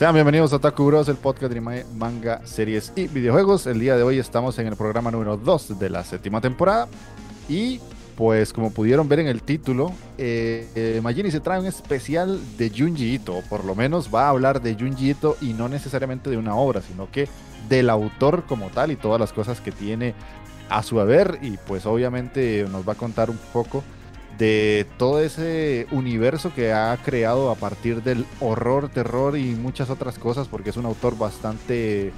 Sean bienvenidos a Taku Bros, el podcast de manga, series y videojuegos. El día de hoy estamos en el programa número 2 de la séptima temporada. Y pues como pudieron ver en el título, eh, eh se trae un especial de Junji Ito. Por lo menos va a hablar de Junji Ito y no necesariamente de una obra, sino que del autor como tal y todas las cosas que tiene a su haber. Y pues obviamente nos va a contar un poco de todo ese universo que ha creado a partir del horror, terror y muchas otras cosas, porque es un autor bastante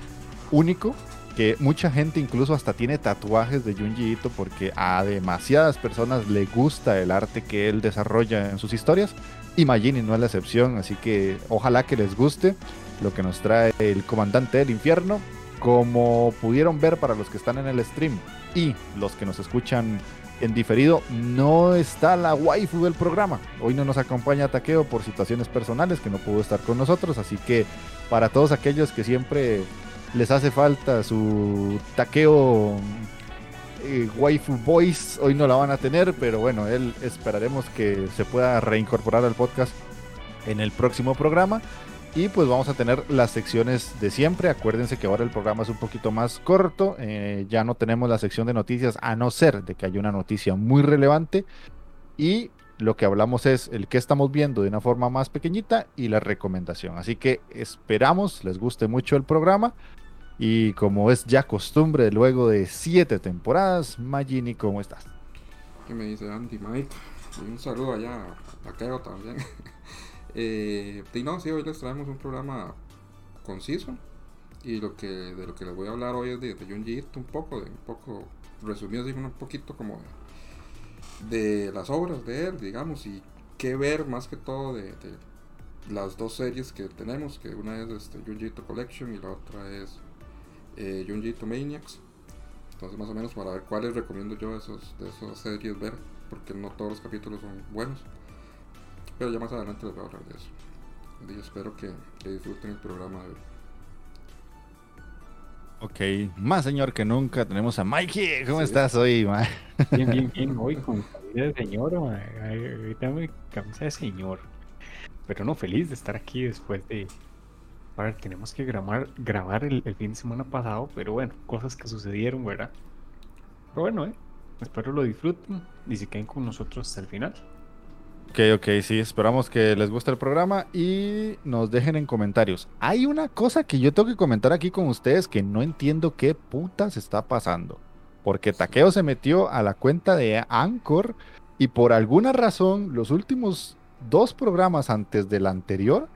único, que mucha gente incluso hasta tiene tatuajes de Junji Ito porque a demasiadas personas le gusta el arte que él desarrolla en sus historias y Magini no es la excepción, así que ojalá que les guste lo que nos trae el comandante del infierno. Como pudieron ver para los que están en el stream y los que nos escuchan en diferido no está la waifu del programa. Hoy no nos acompaña Taqueo por situaciones personales que no pudo estar con nosotros, así que para todos aquellos que siempre les hace falta su Taqueo eh, waifu voice, hoy no la van a tener, pero bueno, él esperaremos que se pueda reincorporar al podcast en el próximo programa. Y pues vamos a tener las secciones de siempre. Acuérdense que ahora el programa es un poquito más corto. Eh, ya no tenemos la sección de noticias a no ser de que haya una noticia muy relevante. Y lo que hablamos es el que estamos viendo de una forma más pequeñita y la recomendación. Así que esperamos les guste mucho el programa. Y como es ya costumbre luego de siete temporadas, Magini, ¿cómo estás? ¿Qué me dice Andy? Y un saludo allá a también. Eh, y no, sí, hoy les traemos un programa conciso. Y lo que, de lo que les voy a hablar hoy es de, de Junji un poco, de, un poco resumido, un poquito como de, las obras de él, digamos, y qué ver más que todo de, las dos series que tenemos, que una es este, Junji Collection y la otra es eh, Maniacs. Entonces más o menos para ver cuáles recomiendo yo esos, de esas series ver, porque no todos los capítulos son buenos. Pero ya más adelante les voy a hablar de eso. Y espero que, disfruten el programa de hoy. Ok, más señor que nunca tenemos a Mikey. ¿Cómo estás hoy, ma? Bien, bien, bien. Hoy con camisa de señor, ahorita me camisa de señor. Pero no, feliz de estar aquí después de. A ver, tenemos que grabar, grabar el, el fin de semana pasado, pero bueno, cosas que sucedieron, ¿verdad? Pero bueno, eh. Espero lo disfruten y se queden con nosotros hasta el final. Ok, ok, sí, esperamos que les guste el programa y nos dejen en comentarios. Hay una cosa que yo tengo que comentar aquí con ustedes que no entiendo qué putas está pasando. Porque Taqueo se metió a la cuenta de Anchor y por alguna razón los últimos dos programas antes del anterior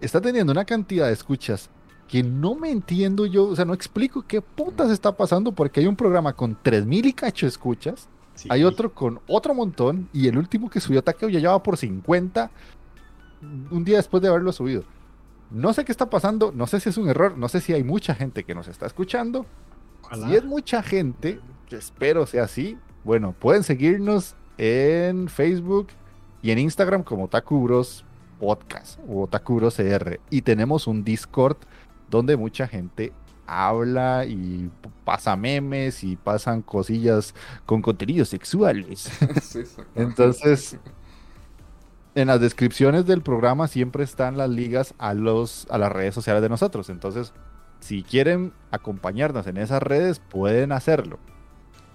está teniendo una cantidad de escuchas que no me entiendo yo, o sea, no explico qué putas está pasando porque hay un programa con 3000 y cacho escuchas hay otro con otro montón y el último que subió Takeo ya llevaba por 50 un día después de haberlo subido. No sé qué está pasando, no sé si es un error, no sé si hay mucha gente que nos está escuchando. Si es mucha gente, espero sea así, bueno, pueden seguirnos en Facebook y en Instagram como Takubros Podcast o Takubros CR. Y tenemos un Discord donde mucha gente habla y pasa memes y pasan cosillas con contenidos sexuales. Entonces, en las descripciones del programa siempre están las ligas a, los, a las redes sociales de nosotros. Entonces, si quieren acompañarnos en esas redes, pueden hacerlo.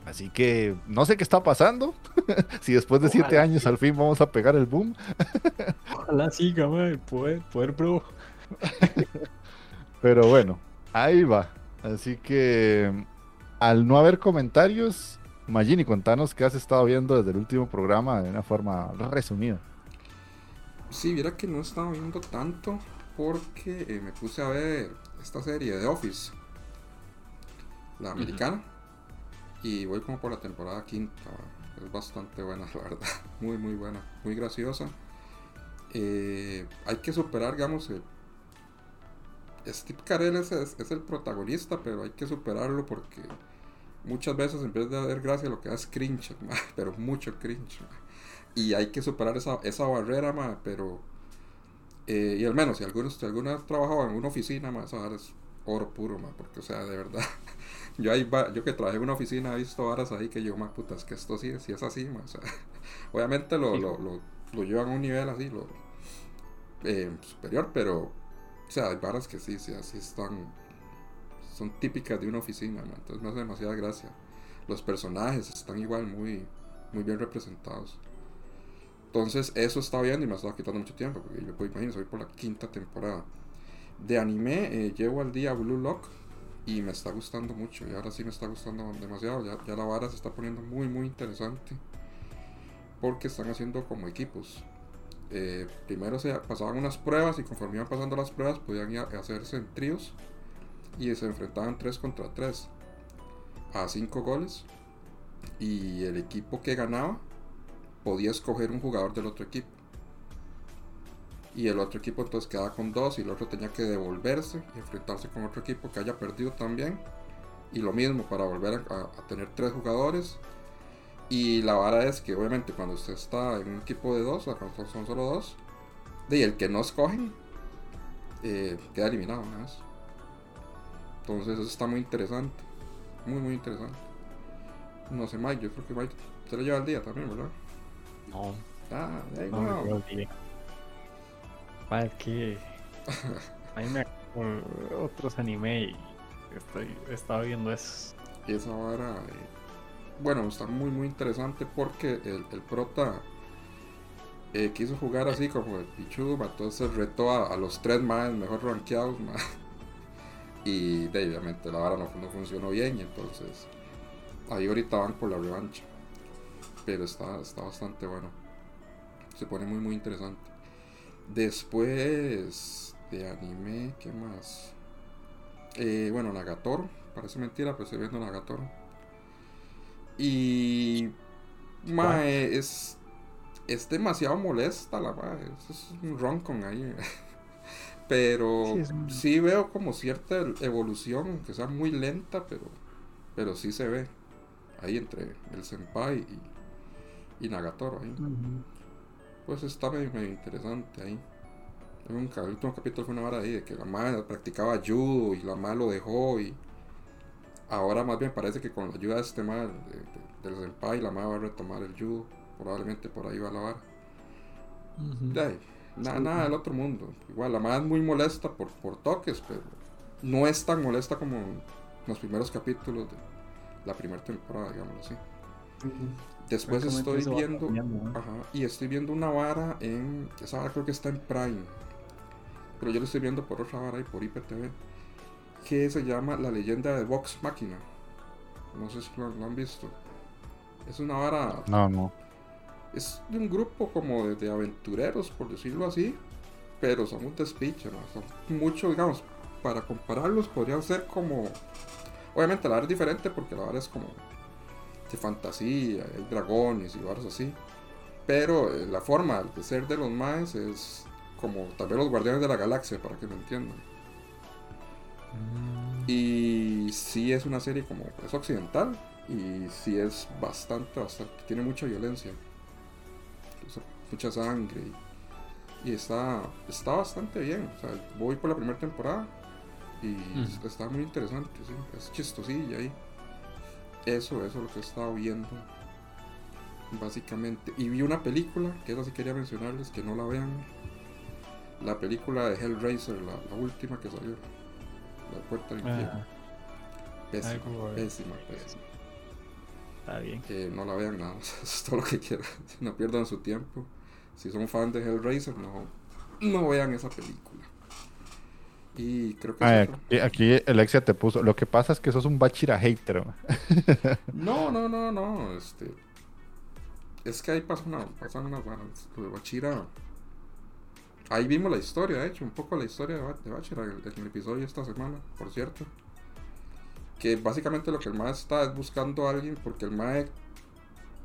Así que no sé qué está pasando. si después de siete años al fin vamos a pegar el boom. Ojalá sí, poder, poder, Pero bueno, Ahí va. Así que al no haber comentarios, Magini, contanos qué has estado viendo desde el último programa de una forma resumida. Sí, viera que no he estado viendo tanto porque eh, me puse a ver esta serie de Office, la americana, y voy como por la temporada quinta. Es bastante buena, la verdad. Muy, muy buena. Muy graciosa. Eh, hay que superar, digamos, el, Steve Carell es, es, el protagonista, pero hay que superarlo porque muchas veces en vez de dar gracia lo que da es cringe, pero mucho cringe. Y hay que superar esa, esa barrera, pero... Eh, y al menos, si algunos, si alguna vez trabajado en una oficina, más ahora es oro puro, porque, o sea, de verdad, yo ahí yo que trabajé en una oficina he visto varas ahí que yo, más putas, que esto sí, sí es así, o sea, obviamente lo, lo, lo, lo, llevan a un nivel así, lo eh, superior, pero, o sea, hay varas que sí, sí, así están, son típicas de una oficina, entonces me hace demasiada gracia. Los personajes están igual muy, muy bien representados. Entonces, eso está viendo y me ha estado quitando mucho tiempo, porque yo puedo imaginar, soy por la quinta temporada. De anime, eh, llevo al día Blue Lock y me está gustando mucho. Y ahora sí me está gustando demasiado. Ya, ya la vara se está poniendo muy, muy interesante. Porque están haciendo como equipos. Eh, primero se pasaban unas pruebas y conforme iban pasando las pruebas podían hacerse en tríos y se enfrentaban 3 contra 3 a 5 goles y el equipo que ganaba podía escoger un jugador del otro equipo. Y el otro equipo entonces quedaba con dos y el otro tenía que devolverse y enfrentarse con otro equipo que haya perdido también. Y lo mismo para volver a, tener tres jugadores. Y la vara es que obviamente cuando usted está en un equipo de dos, o cuando son solo dos, y el que no escogen eh, queda eliminado Entonces eso está muy interesante. Muy, muy interesante. No sé, Mike, yo creo que Mike se lo lleva al día también, ¿verdad? No. Ah, ahí no. no. Me es que a mí me otros anime y estoy, estaba viendo eso. Y esa vara, eh, bueno, está muy muy interesante porque el, el prota eh, quiso jugar así como el Pichu, entonces retó a, los tres más mejor rankeados y de, obviamente la vara no, no funcionó bien y entonces ahí ahorita van por la revancha pero está, está bastante bueno. Se pone muy, muy interesante. Después de anime, ¿qué más? Eh, bueno, Nagatoro. Parece mentira, pero estoy viendo Nagatoro. Y. Mae, es. Es demasiado molesta la mae. Es un roncon ahí. pero sí, veo como cierta evolución, que sea muy lenta, pero. Pero sí se ve. Ahí entre el senpai y, y Nagatoro ahí. Pues está medio, interesante ahí. El último capítulo fue una hora ahí de que la madre practicaba judo y la madre lo dejó y ahora más bien parece que con la ayuda de este madre del senpai la madre va a retomar el judo. Probablemente por ahí va a la vara. nada, nada del otro mundo. Igual la madre es muy molesta por, por toques, pero no es tan molesta como en los primeros capítulos de la primera temporada, digámoslo así. Después estoy viendo. y estoy viendo una vara en. Esa vara creo que está en Prime. Pero yo lo estoy viendo por otra vara y por IPTV. Que se llama La leyenda de Vox Máquina. No sé si lo, han visto. Es una vara. No, no. Es de un grupo como de, aventureros, por decirlo así. Pero son un despiche, ¿no? Son mucho, digamos, para compararlos podrían ser como. Obviamente la vara es diferente porque la vara es como de fantasía, hay dragones y barras así. Pero eh, la forma de ser de los maes es como tal vez los guardianes de la galaxia, para que me entiendan. Mm. Y sí es una serie como es occidental y sí es bastante, bastante, tiene mucha violencia, mucha sangre y, está, está bastante bien. O sea, voy por la primera temporada y mm. está muy interesante, es chistosilla ahí. Eso, eso es lo que he estado viendo. Básicamente. Y vi una película, que eso sí quería mencionarles, que no la vean. La película de Hellraiser, la, última que salió. La puerta del infierno. Pésima, pésima, pésima. Está bien. Que no la vean nada, eso es todo lo que quieran. No pierdan su tiempo. Si son fan de Hellraiser, no, no vean esa película. Y creo que aquí, aquí Alexia te puso. Lo que pasa es que sos un Bachira hater. No, no, no, no. Este. Es que ahí pasan, una, pasan unas varas. Lo de Bachira. Ahí vimos la historia, de hecho, un poco la historia de, Ba- de Bachira en el, episodio esta semana, por cierto. Que básicamente lo que el Mae está es buscando a alguien porque el Mae,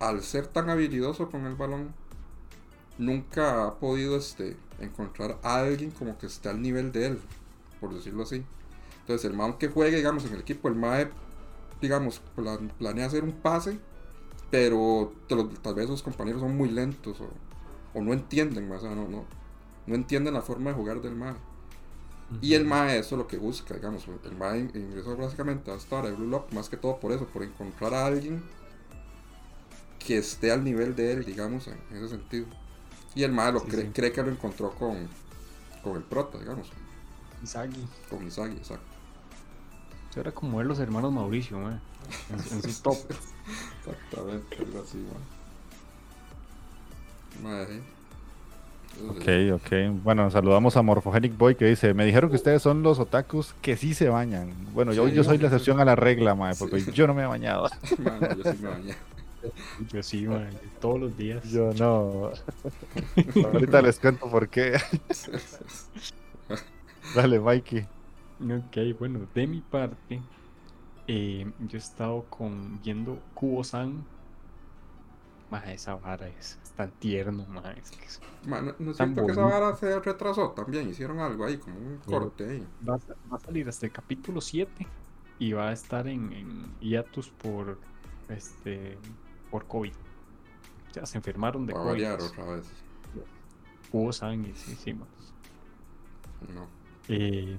al ser tan habilidoso con el balón, nunca ha podido este, encontrar a alguien como que esté al nivel de él, por decirlo así. Entonces, el Mae, aunque juegue, digamos, en el equipo, el Mae digamos, plan- planea hacer un pase, pero tal vez sus compañeros son muy lentos o, no entienden, o sea, no, no, no entienden la forma de jugar del MAE. Y el MAE eso es lo que busca, digamos, el MAE ingresó básicamente a esta hora de Blue Lock, más que todo por eso, por encontrar a alguien que esté al nivel de él, digamos, en, ese sentido. Y el MAE lo Sí, cree, sí. cree que lo encontró con, con el prota, digamos, Isagi. con Isagi, exacto. Eso era como ver los hermanos Mauricio, mae, en, en su top. Exactamente, algo así, man. Madre. Ok, ok. Bueno, saludamos a Morphogenic Boy que dice: Me dijeron que ustedes son los otakus que sí se bañan. Bueno, yo, Sí. yo soy la excepción a la regla, mae, porque Sí. yo no me he bañado. Mano, yo sí me bañé. Yo sí, mae, todos los días. Yo no. Ahorita les cuento por qué. Dale, Mikey. Ok, bueno, de mi parte, eh, yo he estado con viendo Kubo-san. Mae, esa vara es, es tan tierno, mae, es que es- ¿no cierto que esa vara se retrasó también? Hicieron algo ahí, como un corte ahí. va, a, va a salir hasta el capítulo 7 y va a estar en, en hiatus por este por COVID. Ya se enfermaron de Va a COVID. variar pues. otra vez. Sí, sí, mae. No. Eh,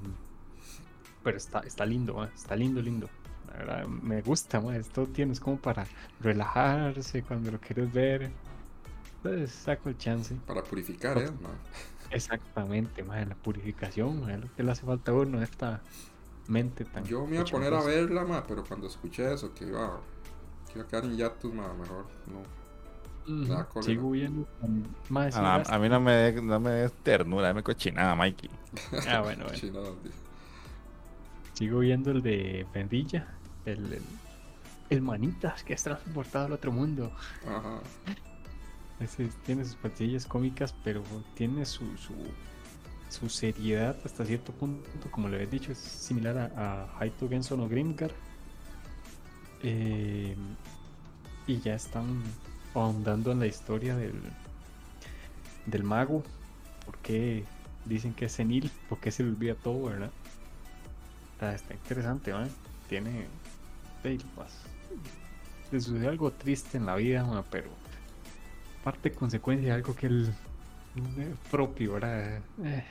pero está, está lindo, está lindo, lindo. La verdad, me gusta, ma, esto tienes como para relajarse cuando lo quieres ver. Entonces saco el chance. Para purificar, ¿eh? Exactamente, ma, la purificación, ma, es lo que le hace falta a uno, esta mente tan. Yo me iba a poner a cochambrrosa. verla, ma, pero cuando escuché eso, que iba, que iba a quedar en hiatus, ma, mejor no. Sigo viendo. ma, sí, Ah, a mí no me, de- no me des ternura, dame cochinada, Mikey. Ah, bueno, bueno. Sigo viendo el de Pendilla, el, el, el manitas que es transportado al otro mundo. Ajá. Ese tiene sus patillas cómicas, pero tiene su, su, su seriedad hasta cierto punto, como le había dicho, es similar a, a Haito Genson o Grimgar. Eh, y ya están ahondando en la historia del, del mago. porque dicen que es senil? ¿Por qué se le olvida todo, verdad? Está, está interesante, ¿no? Tiene. Pues, le sucede algo triste en la vida, pero parte consecuencia de algo que él eh, propio, ¿verdad? Eh,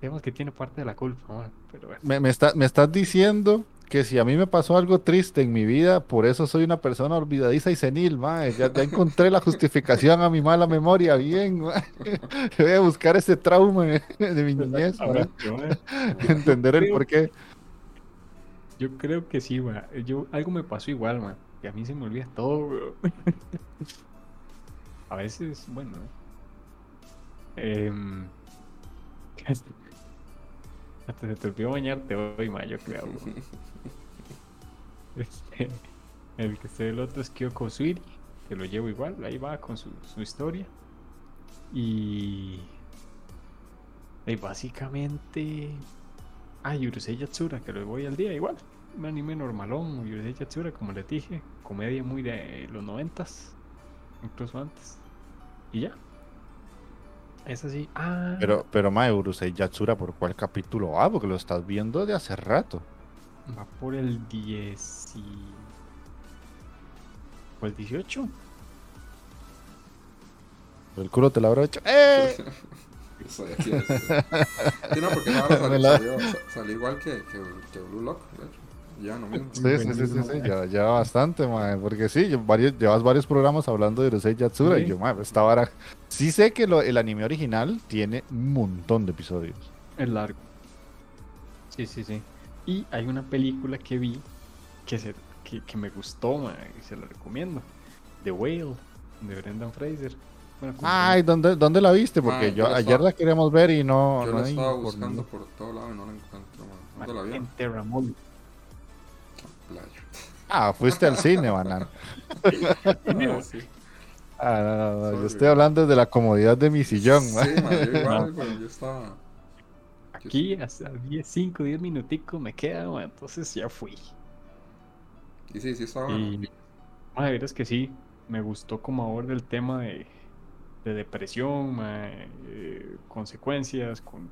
digamos que tiene parte de la culpa, pero bueno. Me, me está- me estás diciendo que si a mí me pasó algo triste en mi vida, por eso soy una persona olvidadiza y senil, mae. Ya, ya encontré la justificación a mi mala memoria. Bien, mae. Voy a buscar ese trauma de mi niñez para entender el porqué. Yo creo que sí, ma. Yo, algo me pasó igual, man. Que a mí se me olvida todo, bro. a veces, bueno. em, hasta se te olvidó bañarte hoy, ma, yo creo. Este, el que esté el otro es Kyoko Suiri, que lo llevo igual, ahí va con su, su historia. Y. Y básicamente. Ah, Yurusei Yatsura, que lo voy al día igual. Un anime normalón, Yurusei Yatsura, como les dije. Comedia muy de los noventas, incluso antes. Y ya. Es así. Ah, Pero, pero mae, Urusei Yatsura, ¿por cuál capítulo va? Porque lo estás viendo de hace rato. va por el 10 y... ¿O el 18? El culo te lo habrá hecho. ¡Eh! Eso de aquí es. Sí, no, porque ahora salió, igual que, que, que Blue Lock, de hecho. Ya no mismo. Sí, sí, sí, sí, sí, ya, ya bastante, mae, porque sí, yo varios, llevas varios programas hablando de Urusei Yatsura y Sí. yo, mae, esta vara... Sí sé que lo- el anime original tiene un montón de episodios. Es largo. Sí, sí, sí. Y hay una película que vi que, se, que, que me gustó ma, y se la recomiendo. The Whale, de Brendan Fraser. Bueno, Ay, ¿dónde, ¿dónde la viste? Porque Mae, yo yo ayer estaba- la queríamos ver y no. Yo no la hay estaba por buscando ningún- por todo lado y no la encuentro, man. mae, ¿Dónde la vio? en Terramol. Playa. Ah, fuiste al cine, banana. Ah, sí. Ah, no, no, no, Yo estoy hablando desde la comodidad de mi sillón. Sí, man, yo igual, No. pero yo estaba. Aquí hasta 10, 5, 10 minuticos me queda, mae, entonces ya fui. Y sí, sí estaba. Y, madre, verás que sí, me gustó como aborda el tema de, de depresión, mae, eh, consecuencias con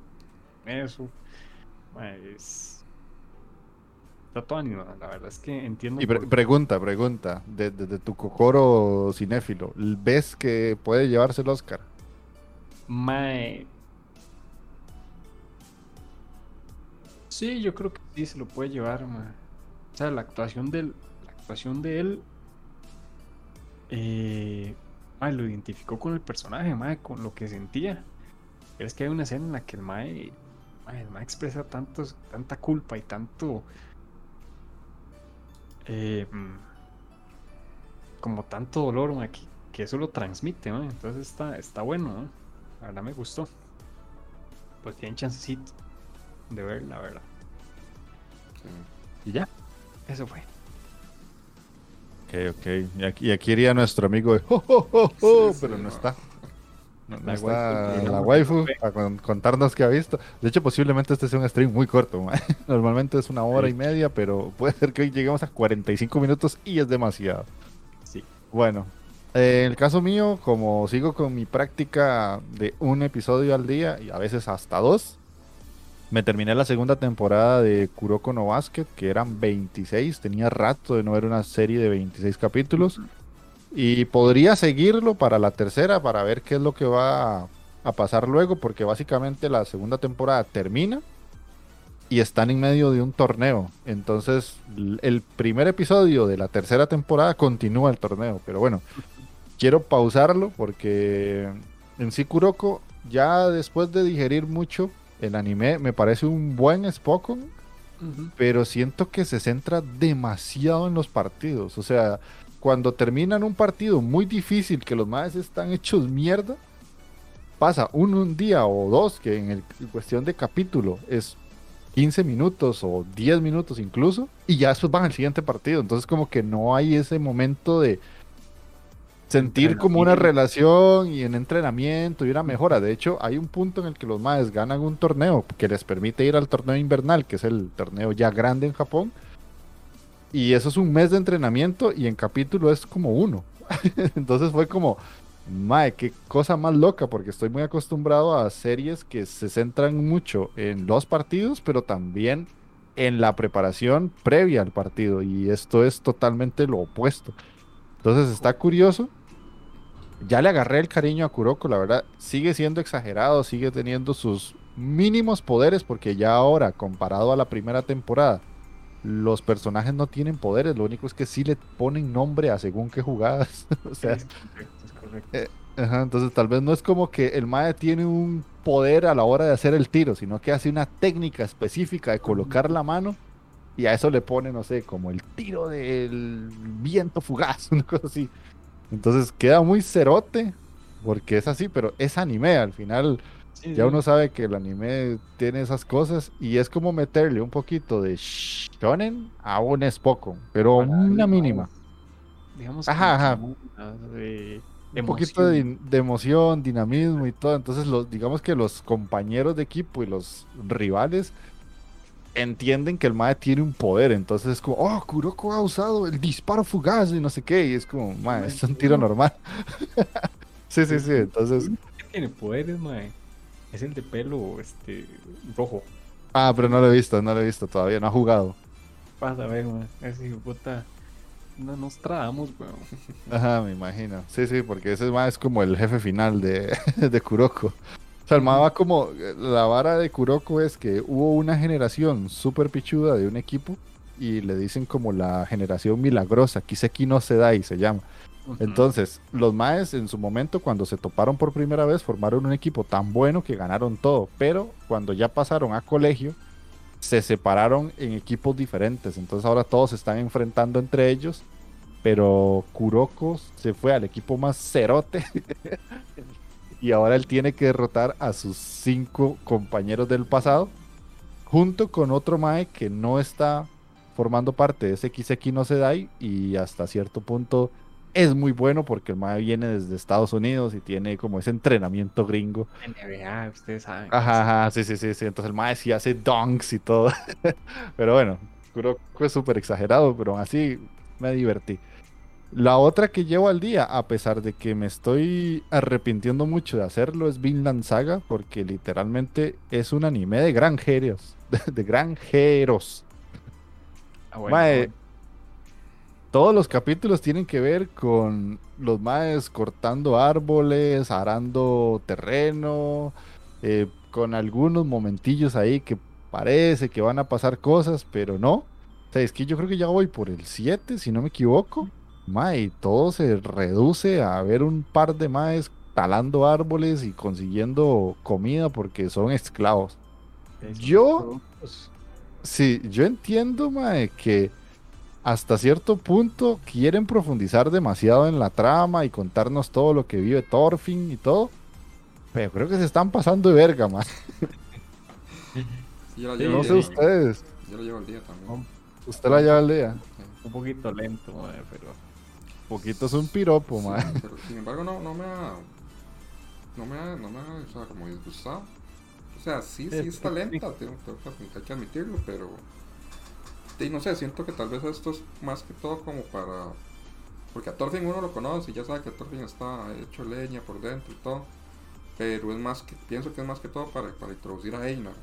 eso. mae, es... Está todo animado, la verdad es que entiendo. Y pre- por- pregunta, pregunta. de- Desde tu cocoro cinéfilo, ¿ves que puede llevarse el Oscar? Mae. Sí, yo creo que sí se lo puede llevar, mae. O sea, la actuación del, la actuación de él, eh, mae, lo identificó con el personaje, mae, con lo que sentía. Pero es que hay una escena en la que el mae, mae, el mae expresa tantos, tanta culpa y tanto, eh, como tanto dolor, que, que eso lo transmite, mae. Entonces está, está bueno. La verdad me gustó. Pues tienen chancecito de ver, la verdad. Sí. Y ya, eso fue. Ok, ok. Y aquí, y aquí iría nuestro amigo de "Jo, jo, jo, jo", Sí, pero sí, no no. está. La está waifu, la waifu para con- contarnos qué ha visto. De hecho, posiblemente este sea un stream muy corto. ma. Normalmente es una hora y media, pero puede ser que hoy lleguemos a 45 minutos y es demasiado. Sí. Bueno, eh, en el caso mío, como sigo con mi práctica de un episodio al día y a veces hasta dos, me terminé la segunda temporada de Kuroko no Basket, que eran 26. Tenía rato de no ver una serie de 26 capítulos. Y podría seguirlo para la tercera, para ver qué es lo que va a, a pasar luego, porque básicamente la segunda temporada termina y están en medio de un torneo. Entonces, el primer episodio de la tercera temporada continúa el torneo. Pero bueno, quiero pausarlo porque en sí Kuroko, ya después de digerir mucho el anime, me parece un buen Spokon, pero siento que se centra demasiado en los partidos. O sea, cuando terminan un partido muy difícil, que los más están hechos mierda, pasa un, un día o dos, que en, el, en cuestión de capítulo es 15 minutos o 10 minutos incluso, y ya después van al siguiente partido. Entonces como que no hay ese momento de sentir como una relación y un entrenamiento y una mejora. De hecho, hay un punto en el que los maes ganan un torneo que les permite ir al torneo invernal, que es el torneo ya grande en Japón. Y eso es un mes de entrenamiento y en capítulo es como uno. Entonces fue como, mae, qué cosa más loca, porque estoy muy acostumbrado a series que se centran mucho en los partidos, pero también en la preparación previa al partido. Y esto es totalmente lo opuesto. Entonces está curioso. Ya le agarré el cariño a Kuroko, la verdad. Sigue siendo exagerado, sigue teniendo sus mínimos poderes, porque ya ahora, comparado a la primera temporada, los personajes no tienen poderes, lo único es que sí le ponen nombre a según qué jugadas. o sea, es correcto, es correcto. ajá, entonces tal vez no es como que el Mae tiene un poder a la hora de hacer el tiro, sino que hace una técnica específica de colocar la mano y a eso le pone, no sé, como el tiro del viento fugaz, una cosa así. Entonces queda muy cerote, porque es así, pero es anime al final. Sí, Ya sí. uno sabe que el anime tiene esas cosas y es como meterle un poquito de shonen a un Spokon, pero Para una mínima. Digamos Ajá, de Un poquito de, emoción. din- de emoción, dinamismo y todo. Entonces, los, digamos que los compañeros de equipo y los rivales entienden que el Mae tiene un poder. Entonces es como, oh, Kuroko ha usado el disparo fugaz y no sé qué. Y es como, Mae, es un tiro normal. sí, sí, sí. Entonces, ¿Qué tiene poderes, mae? Es el de pelo este rojo. ah, pero no lo he visto, no lo he visto todavía, no ha jugado. Pasa ver, mae. Ese puta. No nos trabamos, weón. Ajá, me imagino. Sí, sí, porque ese más es como el jefe final de, de Kuroko. O sea, el va como. La vara de Kuroko es que hubo una generación súper pichuda de un equipo y le dicen como la generación milagrosa. Kiseki no se da y se llama. Entonces, los maes en su momento, cuando se toparon por primera vez, formaron un equipo tan bueno que ganaron todo. Pero cuando ya pasaron a colegio, se separaron en equipos diferentes. Entonces ahora todos se están enfrentando entre ellos pero Kuroko se fue al equipo más cerote y ahora él tiene que derrotar a sus cinco compañeros del pasado junto con otro Mae que no está formando parte de ese XX no Sedai y hasta cierto punto es muy bueno porque el Mae viene desde Estados Unidos y tiene como ese entrenamiento gringo. NBA, ustedes saben. Ajá, ajá, sí, sí, sí, sí. Entonces el Mae sí hace dunks y todo. pero bueno, creo que es súper exagerado, pero así me divertí. La otra que llevo al día, a pesar de que me estoy arrepintiendo mucho de hacerlo, es Vinland Saga, porque literalmente es un anime de granjeros. De, granjeros. Ah, bueno, Mae, bueno. Todos los capítulos tienen que ver con los maes cortando árboles, arando terreno, eh, con algunos momentillos ahí que parece que van a pasar cosas, pero no. O sea, es que yo creo que ya voy por el 7, si no me equivoco. Mae, y todo se reduce a ver un par de maes talando árboles y consiguiendo comida porque son esclavos. yo- Sí, yo entiendo, mae, que hasta cierto punto quieren profundizar demasiado en la trama y contarnos todo lo que vive Thorfinn y todo. Pero creo que se están pasando de verga, mae. Sí, yo la Sí, llevo No al sé día. ustedes. Yo la llevo al día también. un, Usted la lleva al día. Un poquito lento, mae, pero. Poquito es un piropo, Sí, mae. pero sin embargo no, no me ha no me ha, no me ha, o sea, como disgustado. O sea, sí, sí Sí, está lenta, tengo, tengo que admitirlo, pero y no sé, siento que tal vez esto es más que todo como para porque a Thorfinn uno lo conoce y ya sabe que Thorfinn está hecho leña por dentro y todo, pero es más que pienso que es más que todo para, para introducir a Einar.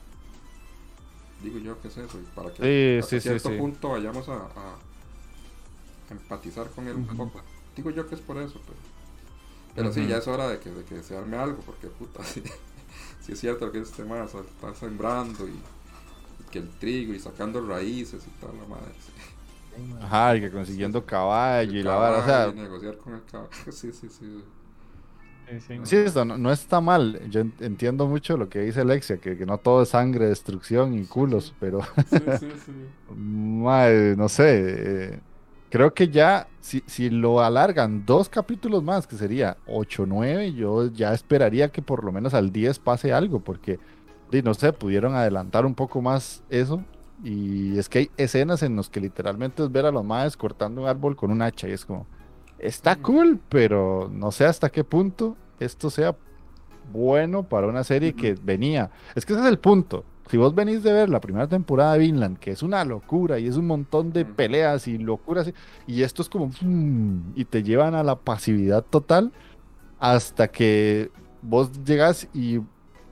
Digo yo que es eso, y para que Sí, hasta sí, sí, cierto sí. punto vayamos a, a empatizar con él un poco. Digo yo que es por eso, pero, pero sí, ya es hora de que, de que se arme algo, porque puta, sí, sí es cierto que este más está sembrando y que el trigo y sacando raíces y tal, la madre. sí. Ajá, y que consiguiendo caballo y la vara. O sea, y negociar con el caballo. Sí, sí, sí. Sí, sí. sí, esto no, no está mal. Yo en- entiendo mucho lo que dice Alexia, que, que no todo es sangre, destrucción y culos, pero Sí, sí, sí. No sé. eh, creo que ya, si, si lo alargan dos capítulos más, que sería 8 o 9, yo ya esperaría que por lo menos al 10 pase algo, porque, no sé, pudieron adelantar un poco más eso. Y es que hay escenas en las que literalmente es ver a los maes cortando un árbol con un hacha y es como, está Mm. cool, pero no sé hasta qué punto esto sea bueno para una serie que venía. Es que ese es el punto. Si vos venís de ver la primera temporada de Vinland, que es una locura y es un montón de Mm. peleas y locuras, y esto es como y te llevan a la pasividad total hasta que vos llegas y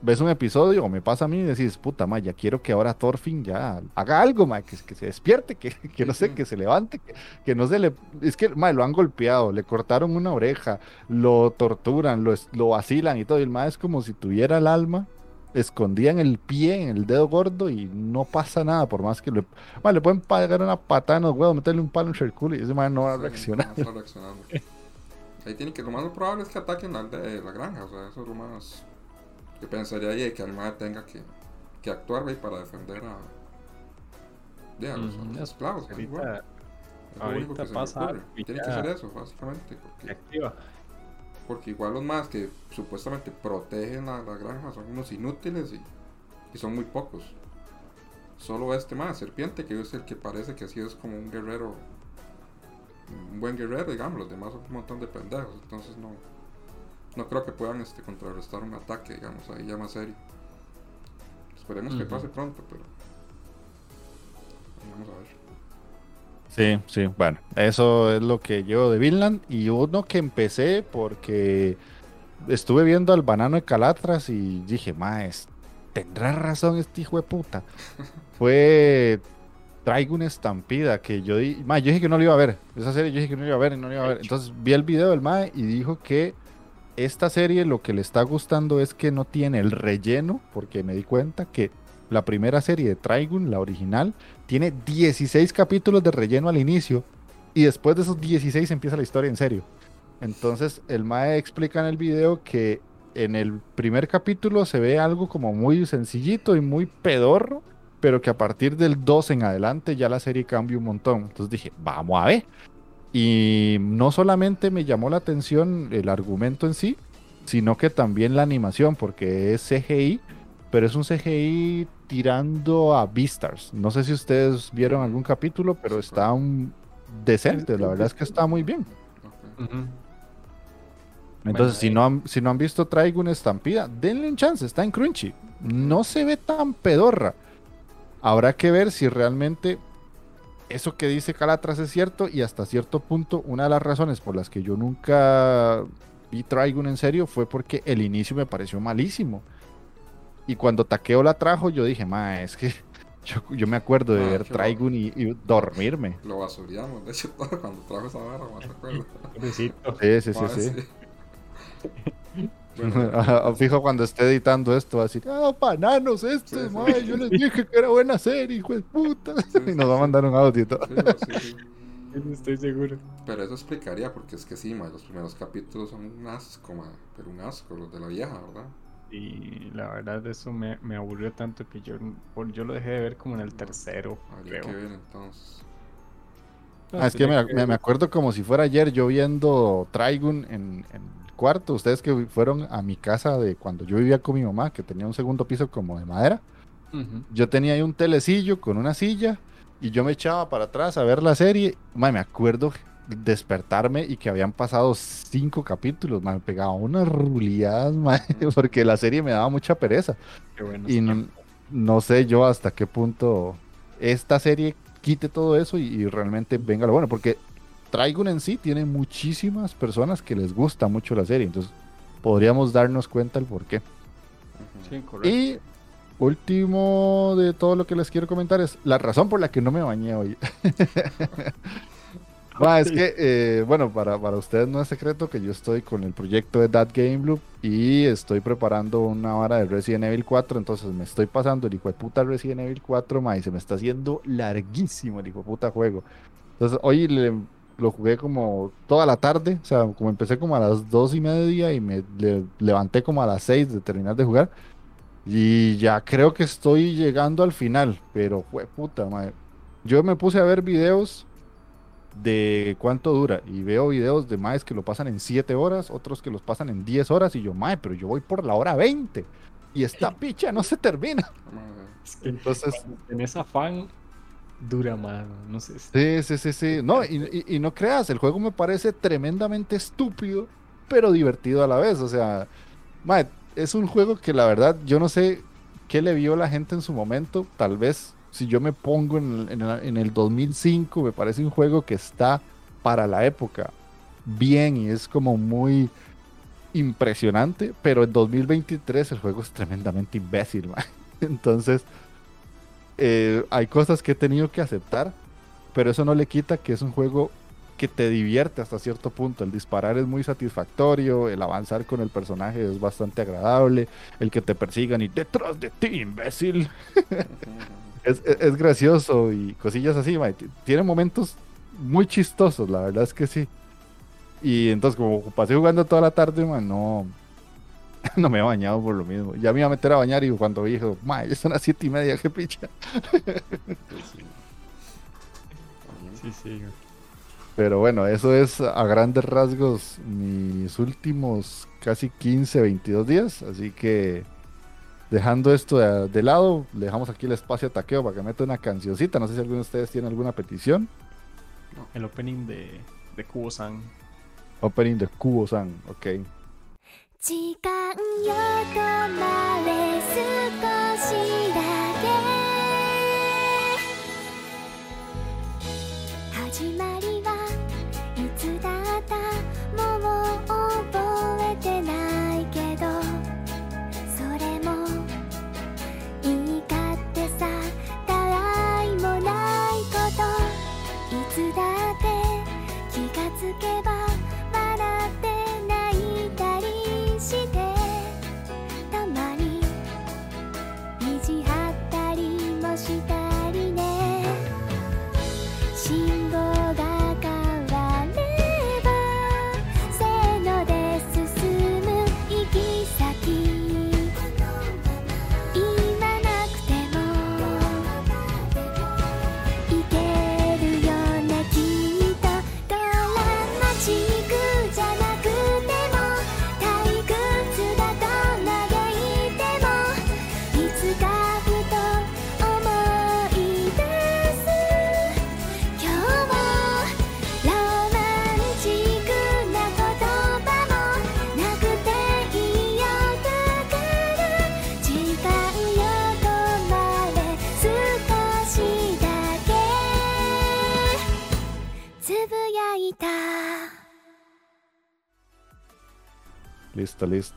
ves un episodio o me pasa a mí y decís, puta ma, ya quiero que ahora Thorfinn ya haga algo, ma, que, que se despierte, que, que no sé, que se levante, que, que no se le... Es que, ma, lo han golpeado, le cortaron una oreja, lo torturan, lo, lo vacilan y todo, y el ma es como si tuviera el alma escondida en el pie, en el dedo gordo y no pasa nada, por más que le, ma, le pueden pagar una patada en los huevos, meterle un palo en el culo y ese ma no va a Sí, reaccionar. no está reaccionando. Ahí tiene que, lo más probable es que ataquen la, de la granja, o sea, eso es lo más que pensaría ahí, que el mae tenga que, que actuar güey, para defender a, de, a los, a los Ujú. esclavos. pues. Ahorita Es lo único que se pasa Tiene que ser eso, básicamente, porque, activa. porque igual los más que supuestamente protegen a la granja son unos inútiles y, y son muy pocos. Solo este más, serpiente, que es el que parece que así es como un guerrero, un buen guerrero, digamos, los demás son un montón de pendejos, entonces no, no creo que puedan este, contrarrestar un ataque, digamos, ahí ya más serio. Esperemos que pase pronto, pero vamos a ver. Sí, sí, bueno, eso es lo que yo de Vinland y uno que empecé porque estuve viendo al banano de Calatras y dije, maes, tendrá razón este hijo de puta. Fue Traigo una estampida que yo di, mae, yo dije que no lo iba a ver. Esa serie yo dije que no lo iba a ver y no lo iba a ver. Entonces vi el video del mae y dijo que esta serie lo que le está gustando es que no tiene el relleno, porque me di cuenta que la primera serie de Trigun, la original, tiene 16 capítulos de relleno al inicio y después de esos 16 empieza la historia en serio. Entonces el Mae explica en el video que en el primer capítulo se ve algo como muy sencillito y muy pedorro, pero que a partir del 2 en adelante ya la serie cambia un montón. Entonces dije, vamos a ver. Y no solamente me llamó la atención el argumento en sí, sino que también la animación, porque es CGI, pero es un CGI tirando a Beastars. No sé si ustedes vieron algún capítulo, pero está un decente, la verdad es que está muy bien. Entonces, si, no han, si no han visto Traigo una estampida, denle un chance, está en Crunchy. No se ve tan pedorra. Habrá que ver si realmente eso que dice Calatras es cierto y hasta cierto punto una de las razones por las que yo nunca vi Trigun en serio fue porque el inicio me pareció malísimo. Y cuando Takeo la trajo, yo dije, ma, es que yo, yo me acuerdo de Ah, ver Trigun y, y dormirme. Lo basureamos, de hecho, todo cuando trajo esa barra, ¿me acuerdo? Pobrecito. Sí, sí, sí, Ah, sí. Bueno, Fijo cuando esté editando esto, va a decir, ah, bananos estos, Sí, sí. mae, yo les dije que era buena serie, hijo de puta. Sí, y nos va a mandar un audio y todo. sí, sí, sí. Estoy seguro. Pero eso explicaría, porque es que sí, ma, los primeros capítulos son un asco, ma, pero un asco, los de la vieja, ¿verdad? Y la verdad eso me, me aburrió tanto que yo, por- yo lo dejé de ver como en el tercero, Habría que creo. ver entonces. Ah, es que me, me- me acuerdo como si fuera ayer yo viendo Trigun en, cuarto. Ustedes que fueron a mi casa de cuando yo vivía con mi mamá, que tenía un segundo piso como de madera. Ujú. Yo tenía ahí un telecillo con una silla y yo me echaba para atrás a ver la serie. Me acuerdo despertarme y que habían pasado cinco capítulos. me pegaba unas ruliadas, porque la serie me daba mucha pereza. Qué bueno. Y no, no sé yo hasta qué punto esta serie quite todo eso y, y realmente venga lo bueno, porque Trigun en sí tiene muchísimas personas que les gusta mucho la serie, entonces podríamos darnos cuenta el por qué. Sí, correcto. Y último de todo lo que les quiero comentar es la razón por la que no me bañé hoy. Es que, eh, bueno, para, para ustedes no es secreto que yo estoy con el proyecto de That Game Loop y estoy preparando una vara de Resident Evil 4, entonces me estoy pasando el hijo de puta Resident Evil 4, ma, y se me está haciendo larguísimo el hijo de puta juego. Entonces hoy le- lo jugué como toda la tarde, o sea, como empecé como a las dos y media y me le- levanté como a las 6 de terminar de jugar. Y ya creo que estoy llegando al final, pero fue puta, madre. Yo me puse a ver videos de cuánto dura y veo videos de maes que lo pasan en 7 horas, otros que los pasan en 10 horas y yo, mae, pero yo voy por la hora 20 y esta picha no se termina. Entonces, en esa fan dura más, no sé. sí, sí, sí, sí. No, y, y- y no creas, el juego me parece tremendamente estúpido, pero divertido a la vez. O sea, es un juego que la verdad yo no sé qué le vio la gente en su momento. Tal vez si yo me pongo en el, en el- en el 2005, me parece un juego que está para la época bien y es como muy impresionante, pero en 2023 el juego es tremendamente imbécil. Entonces, eh, hay cosas que he tenido que aceptar, pero eso no le quita que es un juego que te divierte hasta cierto punto. El disparar es muy satisfactorio, el avanzar con el personaje es bastante agradable, el que te persigan y detrás de ti, imbécil. Es, es- gracioso y cosillas así, mae. T- Tiene momentos muy chistosos, la verdad es que sí. Y entonces, como pasé jugando toda la tarde, man, no, no me he bañado por lo mismo. Ya me iba a meter a bañar y cuando vi, dije, mae, ya son las siete y media, qué picha. Pues sí. Sí, sí. Pero bueno, eso es a grandes rasgos mis últimos casi 15, 22 días. Así que dejando esto de, de lado, le dejamos aquí el espacio a Taqueo para que meta una cancioncita. No sé si alguno de ustedes tiene alguna petición. El opening de, de Kubo-san. Opening de Kubo-san, ok. 時間よ止まれ少しだけ。始まりは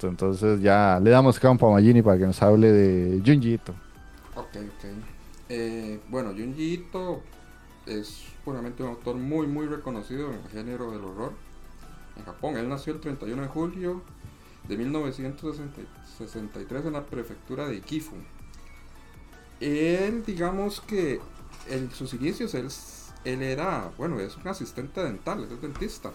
Entonces ya le damos campo a Magini para que nos hable de Junji Ito. Ok, ok. Eh, bueno, Junji Ito es puramente un autor muy, muy reconocido en el género del horror en Japón. Él nació el 31 de julio de 1963 en la prefectura de Ikifu. Él, digamos que en sus inicios, él, él era, bueno, es un asistente dental, es dentista.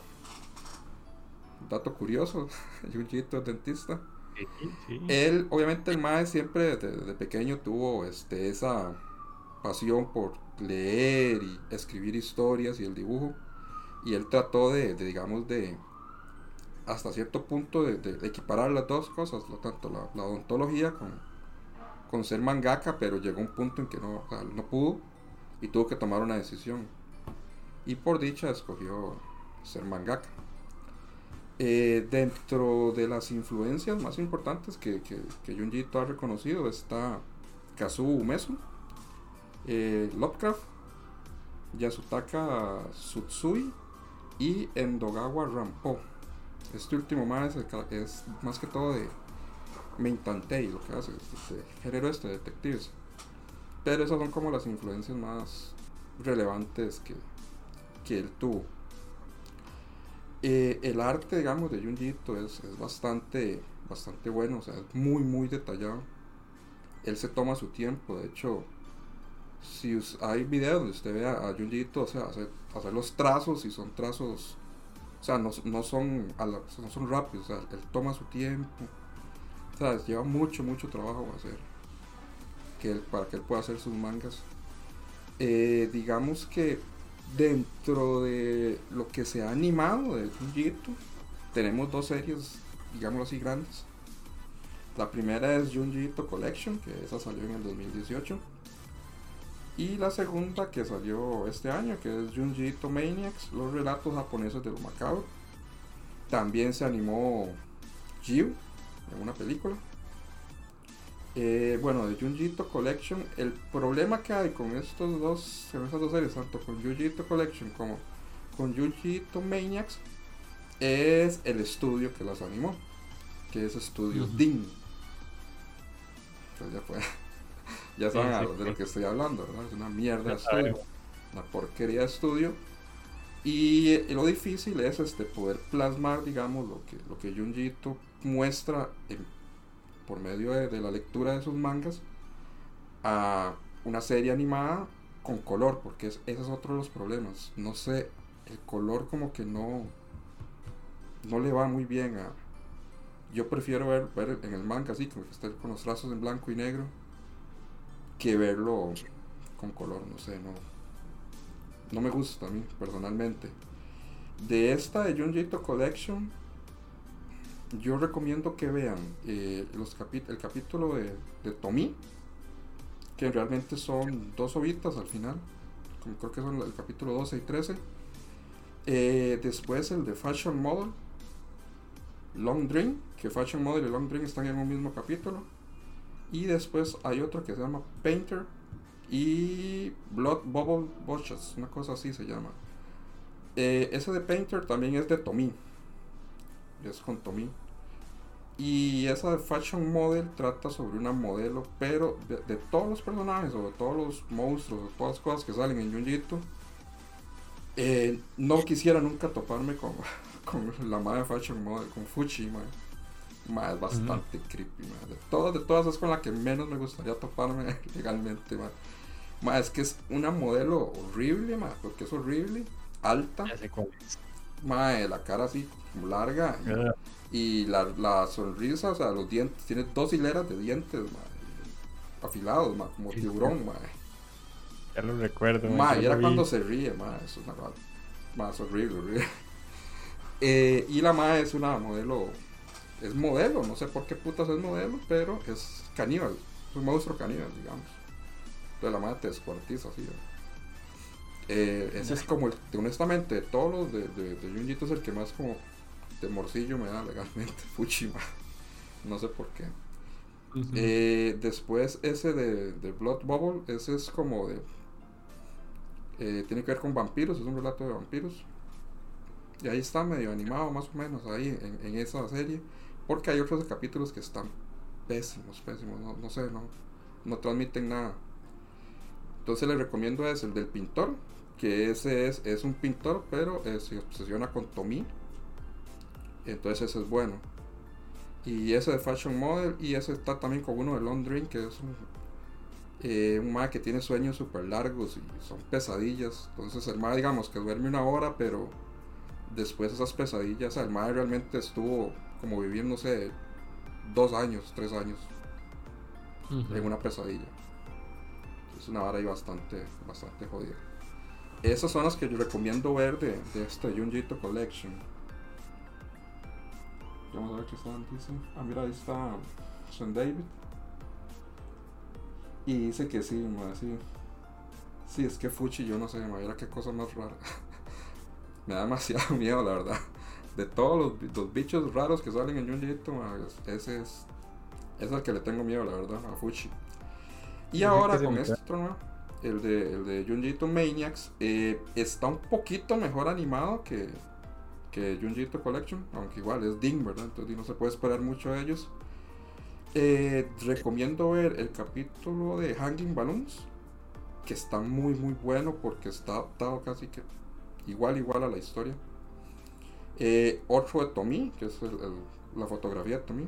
Dato curioso, Junji Ito es dentista. Sí, sí. Él, obviamente, el Mae siempre desde, desde pequeño tuvo este, esa pasión por leer y escribir historias y el dibujo. Y él trató de, de, digamos, de hasta cierto punto de, de equiparar las dos cosas, lo tanto la, la odontología con, con ser mangaka, pero llegó un punto en que no, o sea, no pudo y tuvo que tomar una decisión. Y por dicha escogió ser mangaka. Eh, dentro de las influencias más importantes que, que, que Junji Ito ha reconocido está Kazuo Umezu, eh, Lovecraft, Yasutaka Tsutsui y Endogawa Rampo. Este último más es, más que todo de Main Tantei, lo que hace, este género este de detectives. Pero esas son como las influencias más relevantes que, que él tuvo. Eh, el arte, digamos, de Junji Ito es, es, bastante, bastante bueno, o sea, es muy, muy detallado. Él se toma su tiempo, de hecho, si hay videos donde usted ve a, a Junji Ito, o sea, hacer, hacer los trazos y son trazos, o sea, no, no son, no son rápidos, o sea, él toma su tiempo, o sea, lleva mucho, mucho trabajo hacer que para que él pueda hacer sus mangas. Eh, digamos que dentro de lo que se ha animado de Ito, tenemos dos series, digámoslo así, grandes. La primera es Junji Ito Collection, que esa salió en el 2018. Y la segunda que salió este año, que es Junji Ito Maniacs, los relatos japoneses de lo macabro. También se animó Jiu en una película. Eh, bueno, de Junji Ito Collection, el problema que hay con estos dos, con estas dos series, tanto con Junji Ito Collection como con Junji Ito Maniacs, es el estudio que las animó, que es Estudios Ujú. DIN. Entonces ya fue, ya saben sí, de lo que estoy hablando, ¿verdad? Es una mierda de estudio, una porquería de estudio. Y, lo difícil es este poder plasmar, digamos, lo que, lo que Junji Ito muestra en- por medio de, la lectura de sus mangas a una serie animada con color, porque es, ese es otro de los problemas. No sé, el color como que no, no le va muy bien a... Yo prefiero ver, ver en el manga así, como que esté con los trazos en blanco y negro, que verlo con color, no sé, no, no me gusta a mí personalmente. De esta de Junji Ito Collection, yo recomiendo que vean eh, el capítulo de, de que realmente son dos ovitas al final, creo que son el capítulo 12 y 13. Eh, después el de Fashion Model, Long Dream, que Fashion Model y Long Dream están en un mismo capítulo. Y después hay otro que se llama Painter y Blood Bubble Bushes, una cosa así se llama. Eh, ese de Painter también es de Tomi. Es con Tomi. Y esa de Fashion Model trata sobre una modelo, pero de, de todos los personajes, o de todos los monstruos, o todas las cosas que salen en Junji Ito, eh, no quisiera nunca toparme con, con la madre Fashion Model, con Fuchi, madre. Madre, es bastante creepy, madre. De todas, de todas es con la que menos me gustaría toparme legalmente, madre. Madre, es que es una modelo horrible, madre, porque es horrible, alta, Ya sé cuál es. la cara así larga, y la, la sonrisa, o sea, los dientes, tiene dos hileras de dientes, mae, afilados, mae, como tiburón, mae. Ya lo recuerdo. yo y era cuando se ríe, mae, eso es una es horrible, horrible. Eh, y la mae es una modelo, es modelo, no sé por qué putas es modelo, pero es caníbal, es un monstruo caníbal, digamos. Entonces la mae te descuartiza así. Eh, ese es como, el, honestamente, de todos los de, de, de Junji Ito es el que más como temorcillo me da legalmente, Fuchi, mae. No sé por qué. Eh, después ese de, de Blood Bubble, ese es como de... eh, tiene que ver con vampiros, es un relato de vampiros. Y ahí está medio animado más o menos ahí en, en esa serie. Porque hay otros capítulos que están pésimos, pésimos, no, no sé, no, no transmiten nada. Entonces les recomiendo es el del pintor, que ese es, es un pintor, pero eh, se obsesiona con Tommy. Entonces ese es bueno. Y ese de Fashion Model, y ese está también con uno de Long Drink, que es un, eh, un ma que tiene sueños súper largos y son pesadillas. Entonces el ma digamos que duerme una hora, pero después esas pesadillas, el ma realmente estuvo como viviendo, no sé, dos años, tres años en una pesadilla. Es una vara ahí bastante, bastante jodida. Esas son las que yo recomiendo ver de, de este Junjito Collection. Vamos a ver qué están, dice. Ah, mira, ahí está Sean David. Y dice que sí, ma, sí. Sí, es que Fuchi, yo no sé, ma, mira qué cosa más rara. Me da demasiado miedo, la verdad. De todos los, los bichos raros que salen en Junjito, ese es, es el que le tengo miedo, la verdad, a Fuchi. Y ahora con este otro, el de, el de Junjito Maniacs, eh, está un poquito mejor animado que, que Junjito Collection, aunque igual es Ding, ¿verdad? Entonces no se puede esperar mucho de ellos. Eh, recomiendo ver el capítulo de Hanging Balloons, que está muy muy bueno porque está adaptado casi que igual igual a la historia. Eh, otro de Tommy, que es el- el- la fotografía de Tommy.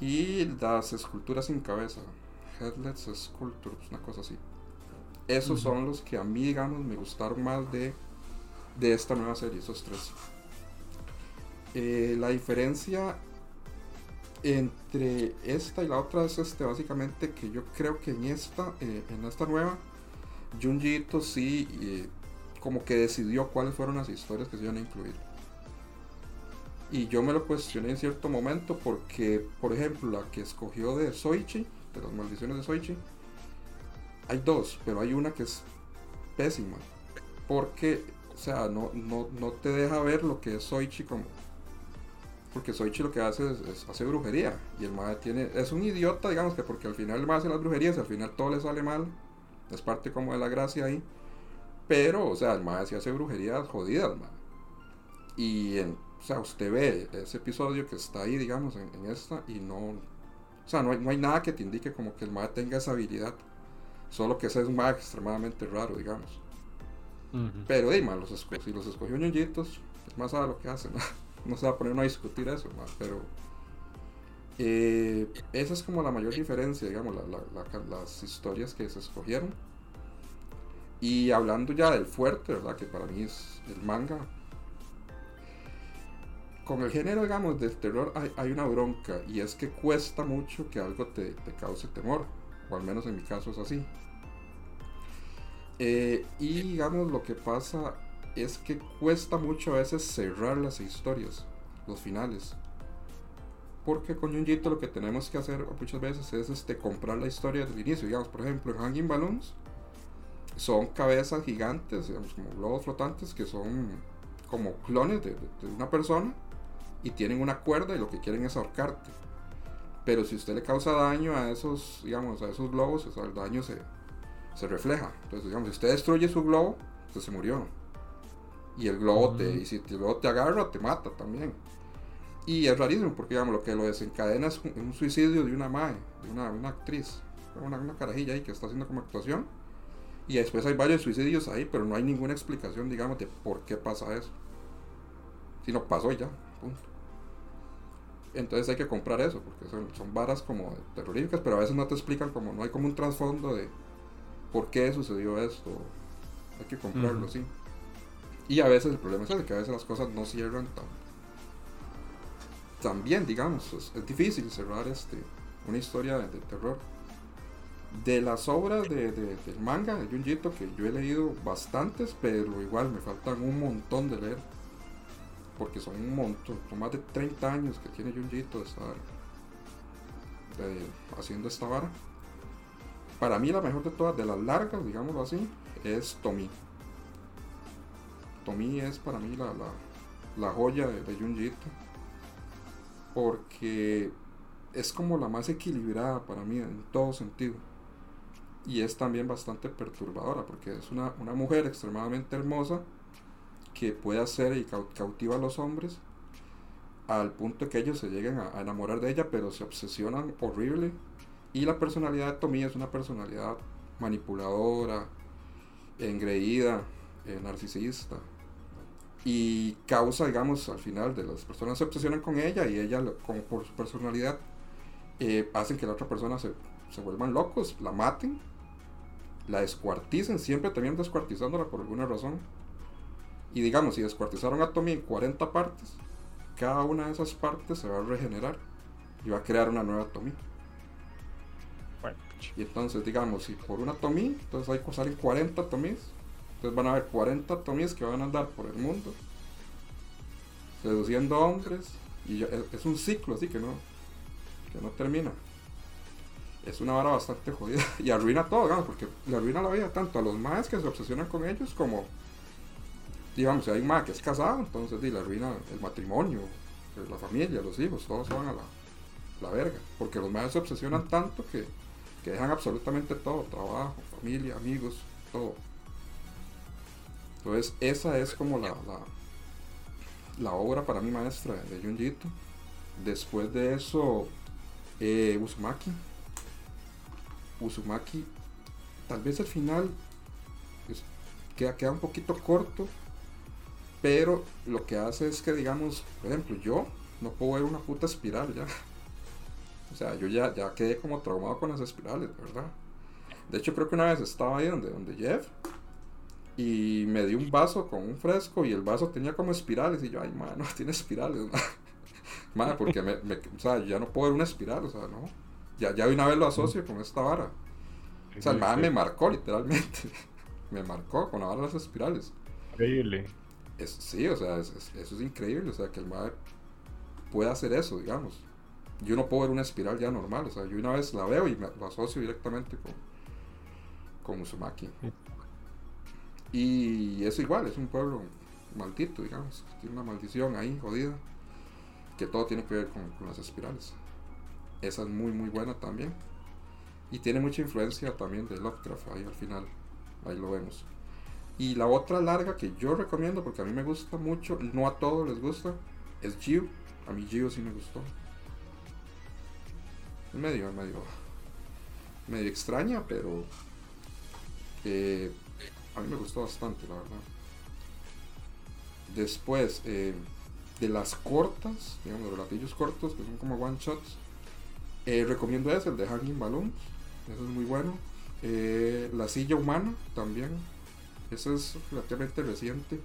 Y las esculturas sin cabeza, Headless Sculptures, una cosa así. Esos Ujú. son los que a mí, digamos, me gustaron más de, de esta nueva serie, esos tres. Eh, la diferencia entre esta y la otra es este, básicamente que yo creo que en esta, eh, en esta nueva, Junji sí eh, como que decidió cuáles fueron las historias que se iban a incluir. Y yo me lo cuestioné en cierto momento porque, por ejemplo, la que escogió de Soichi, de las maldiciones de Soichi, hay dos, pero hay una que es pésima. Porque, o sea, no, no, no te deja ver lo que es Soichi como... Porque Soichi lo que hace es, es- hace brujería. Y el madre tiene... Es un idiota, digamos que porque al final el madre hace las brujerías y al final todo le sale mal. Es parte como de la gracia ahí. Pero, o sea, el madre sí hace brujerías jodidas, madre. Y, en, o sea, usted ve ese episodio que está ahí, digamos, en, en esta y no... O sea, no hay, no hay nada que te indique como que el madre tenga esa habilidad. Solo que ese es un mag extremadamente raro, digamos. Ujú. Pero, de los si los escogió ñoñitos, es más sabe lo que hacen. ¿no? No se va a poner a discutir eso, ma, pero. eh, esa es como la mayor diferencia, digamos, la- la- la- las historias que se escogieron. Y hablando ya del fuerte, ¿verdad? Que para mí es el manga. Con el género, digamos, del terror hay, hay una bronca y es que cuesta mucho que algo te, te cause temor, o al menos en mi caso es así. Eh, y digamos lo que pasa es que cuesta mucho a veces cerrar las historias, los finales. Porque con Junjito lo que tenemos que hacer muchas veces es este, comprar la historia desde el inicio. Digamos, por ejemplo, en Hanging Balloons son cabezas gigantes, digamos, como globos flotantes que son como clones de, una persona y tienen una cuerda y lo que quieren es ahorcarte. Pero si usted le causa daño a esos, digamos, a esos globos, o sea, el daño se, se refleja. Entonces, digamos, si usted destruye su globo, usted se murió. Y el globo te, y si el globo te agarra, te mata también. Y es rarísimo porque, digamos, lo que lo desencadena es un, un suicidio de una mae, de una, una actriz, una, una carajilla ahí que está haciendo como actuación. Y después hay varios suicidios ahí, pero no hay ninguna explicación, digamos, de por qué pasa eso. Si no pasó y ya, punto. Entonces hay que comprar eso, porque son, son varas como terroríficas, pero a veces no te explican como, no hay como un trasfondo de por qué sucedió esto. Hay que comprarlo, sí. Y a veces el problema es ese, que a veces las cosas no cierran tan, tan bien, digamos. Es, difícil cerrar este, una historia de, terror. De las obras de, de- del manga de Junjito, que yo he leído bastantes, pero igual me faltan un montón de leer. Porque son un montón, son más de 30 años que tiene Junjito de estar de- haciendo esta vara. Para mí la mejor de todas, de las largas, digámoslo así, es Tomi. Tomi es para mí la, la, joya de, de Junjito. Porque es como la más equilibrada para mí en todo sentido. Y es también bastante perturbadora porque es una, una mujer extremadamente hermosa que puede hacer y cau- cautiva a los hombres. al punto que ellos se lleguen a, a enamorar de ella, pero se obsesionan horrible. Y la personalidad de Tommy es una personalidad manipuladora, engreída, eh, narcisista. Y causa, digamos, al final de las personas se obsesionan con ella y ella, como por su personalidad, eh, hacen que la otra persona se, se vuelvan locos, la maten, la descuarticen, siempre también descuartizándola por alguna razón. Y digamos, si descuartizaron a Tommy en 40 partes, cada una de esas partes se va a regenerar y va a crear una nueva Tommy. Y entonces, digamos, si por una Tommy, entonces ahí salen 40 Tommys. Entonces van a haber 40 Tommys que van a andar por el mundo, seduciendo hombres. Y ya- es, un ciclo así que no, que no termina. Es una vara bastante jodida. Y arruina todo, digamos, porque le arruina la vida tanto a los más que se obsesionan con ellos como, digamos, si hay un más que es casado, entonces le arruina el matrimonio, eh, la familia, los hijos, todos se van a la, la verga. Porque los más se obsesionan tanto que que dejan absolutamente todo, trabajo, familia, amigos, todo. Entonces esa es como la, la, la obra para mi maestra de Junji Ito. Después de eso, eh, Uzumaki. Uzumaki, tal vez al final pues, queda, queda un poquito corto, pero lo que hace es que, digamos, por ejemplo, yo no puedo ver una puta espiral ya. O sea, yo ya, ya quedé como traumado con las espirales, ¿verdad? De hecho, creo que una vez estaba ahí donde, donde Jeff y me dio un vaso con un fresco y el vaso tenía como espirales y yo, ay, madre, no tiene espirales, madre, porque me, me- o sea, ya no puedo ver una espiral, o sea, no. Ya, ya de una vez lo asocio con esta vara. O sea, el madre me marcó literalmente. me marcó con la vara de las espirales. Increíble. Es, sí, o sea, es- es- eso es increíble, o sea, que el madre pueda hacer eso, digamos. Yo no puedo ver una espiral ya normal, o sea, yo una vez la veo y me lo asocio directamente con, con Uzumaki. Y eso igual, es un pueblo maldito, digamos, tiene una maldición ahí, jodida, que todo tiene que ver con, las espirales. Esa es muy, muy buena también. Y tiene mucha influencia también de Lovecraft ahí al final, ahí lo vemos. Y la otra larga que yo recomiendo, porque a mí me gusta mucho, no a todos les gusta, es Gio. A mí Gio sí me gustó. Es medio, medio, medio extraña, pero eh, a mí me gustó bastante, la verdad. Después, eh, de las cortas, digamos, los latillos cortos, que son como one shots, eh, recomiendo ese, el de Hanging Balloons. Ese es muy bueno. Eh, la silla humana también. Ese es relativamente reciente.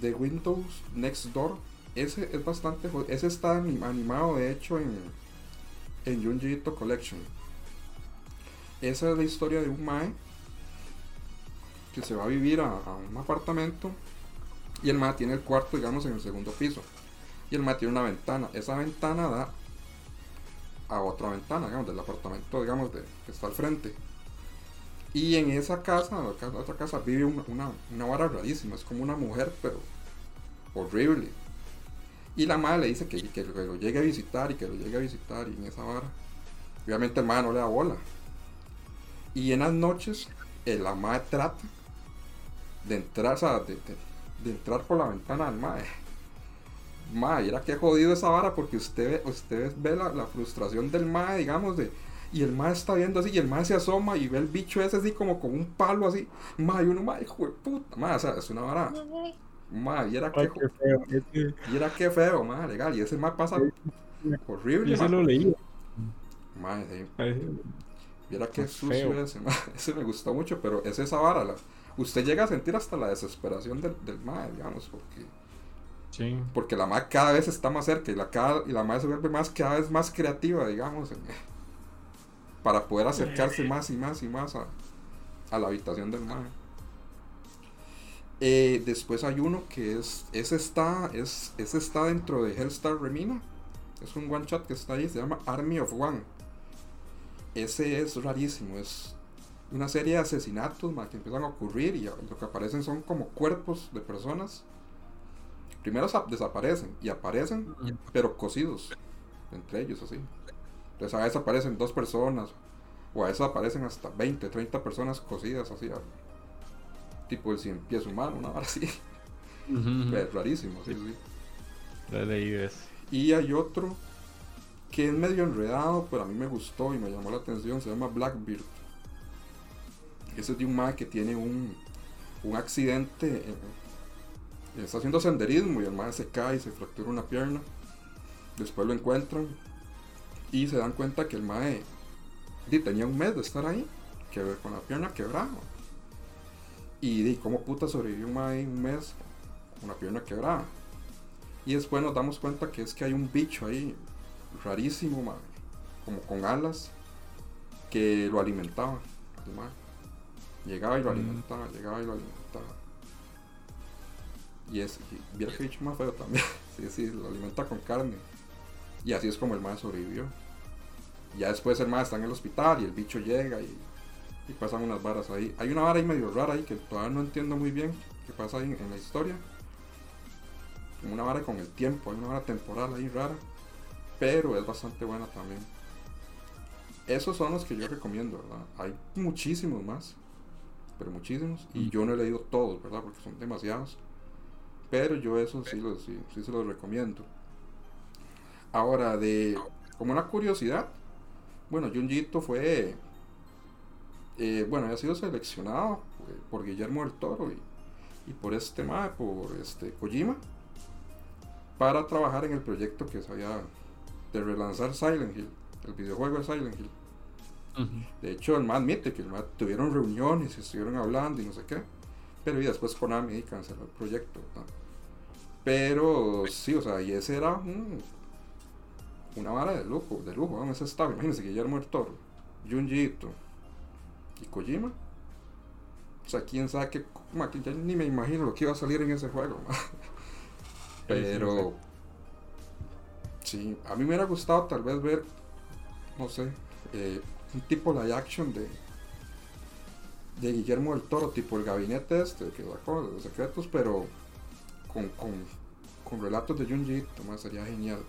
De Windows Next Door. Ese es bastante. Ese está anim- animado, de hecho, en, en Junji Collection. Esa es la historia de un Mae que se va a vivir a, un apartamento. Y el Mae tiene el cuarto, digamos, en el segundo piso. Y el Mae tiene una ventana. Esa ventana da a otra ventana, digamos, del apartamento, digamos, de, que está al frente. Y en esa casa, la ca- otra casa, vive una, una, una vara rarísima. Es como una mujer, pero horrible. Y la madre le dice que, que lo llegue a visitar y que lo llegue a visitar. Y en esa vara, obviamente el madre no le da bola. Y en las noches, la madre trata de entrar, o sea, de, de- de entrar por la ventana del madre. Madre, era que jodido esa vara porque usted ve, usted ve la, la frustración del madre, digamos, de. Y el mae está viendo así, y el mae se asoma y ve el bicho ese así como con un palo así. Mae, y uno, mae, hijo de puta, mae, o sea, es una vara. Mae, y era que, qué feo. Y era que feo, mae, legal. Y ese mae pasa horrible, yo se mae. lo leí. Mae, sí. Ay, Viera qué sucio feo. ese, mae. Ese me gustó mucho, pero es esa vara. La, usted llega a sentir hasta la desesperación del, del mae, digamos, porque, Sí. porque la mae cada vez está más cerca y la, cada, y la mae se vuelve más, cada vez más creativa, digamos, en- para poder acercarse más y más y más a, a la habitación del mae. Eh, después hay uno que es, ese está, es, ese está dentro de Hellstar Remina. Es un one shot que está ahí, se llama Army of One. Ese es rarísimo, es una serie de asesinatos ma, que empiezan a ocurrir y lo que aparecen son como cuerpos de personas. Primero sa- desaparecen y aparecen, pero cocidos entre ellos así. Entonces a veces aparecen dos personas, o a veces aparecen hasta 20, 30 personas cocidas así, a- tipo el cien pies humano, una hora así. Es rarísimo, sí, sí. Y hay otro que es medio enredado, pero a mí me gustó y me llamó la atención, se llama Blackbeard. Ese es de un mae que tiene un, un accidente, eh, está haciendo senderismo y el mae se cae y se fractura una pierna. Después lo encuentran y se dan cuenta que el mae tenía un mes de estar ahí, que con la pierna quebrada. Y di, ¿cómo puta sobrevivió un mae un mes con la pierna quebrada? Y después nos damos cuenta que es que hay un bicho ahí rarísimo, mae, como con alas, que lo alimentaba. Llegaba y lo Mm. alimentaba, llegaba y lo alimentaba. Y es, y bicho más feo también. sí, sí, lo alimenta con carne. Y así es como el mae sobrevivió. Ya después el mae está en el hospital y el bicho llega y, y pasan unas varas ahí. Hay una vara ahí medio rara ahí que todavía no entiendo muy bien qué pasa ahí en, en la historia. Como una vara con el tiempo, hay una vara temporal ahí rara. Pero es bastante buena también. Esos son los que yo recomiendo, ¿verdad? Hay muchísimos más. Pero muchísimos. Y yo no he leído todos, ¿verdad? Porque son demasiados. Pero yo esos sí, los, sí, sí se los recomiendo. Ahora, de como una curiosidad, bueno, Junjito fue, eh, bueno, ha sido seleccionado por, por Guillermo del Toro y, y por este tema, por este Kojima, para trabajar en el proyecto que se había de relanzar Silent Hill, el videojuego de Silent Hill. De hecho, el man admite que el man tuvieron reuniones estuvieron hablando y no sé qué. Pero y después Konami canceló el proyecto. Pero sí, o sea, y ese era un- una vara de lujo, de lujo, ¿no? ese estaba, imagínense Guillermo del Toro, Junji Ito y Kojima. O sea, quién sabe qué, ma, que ya ni me imagino lo que iba a salir en ese juego. ma. Pero sí, a mí me hubiera gustado tal vez ver, no sé, eh, un tipo live action de de Guillermo del Toro, tipo el gabinete este que sacó de los secretos, pero con, con, con relatos de Junji ma, sería genial.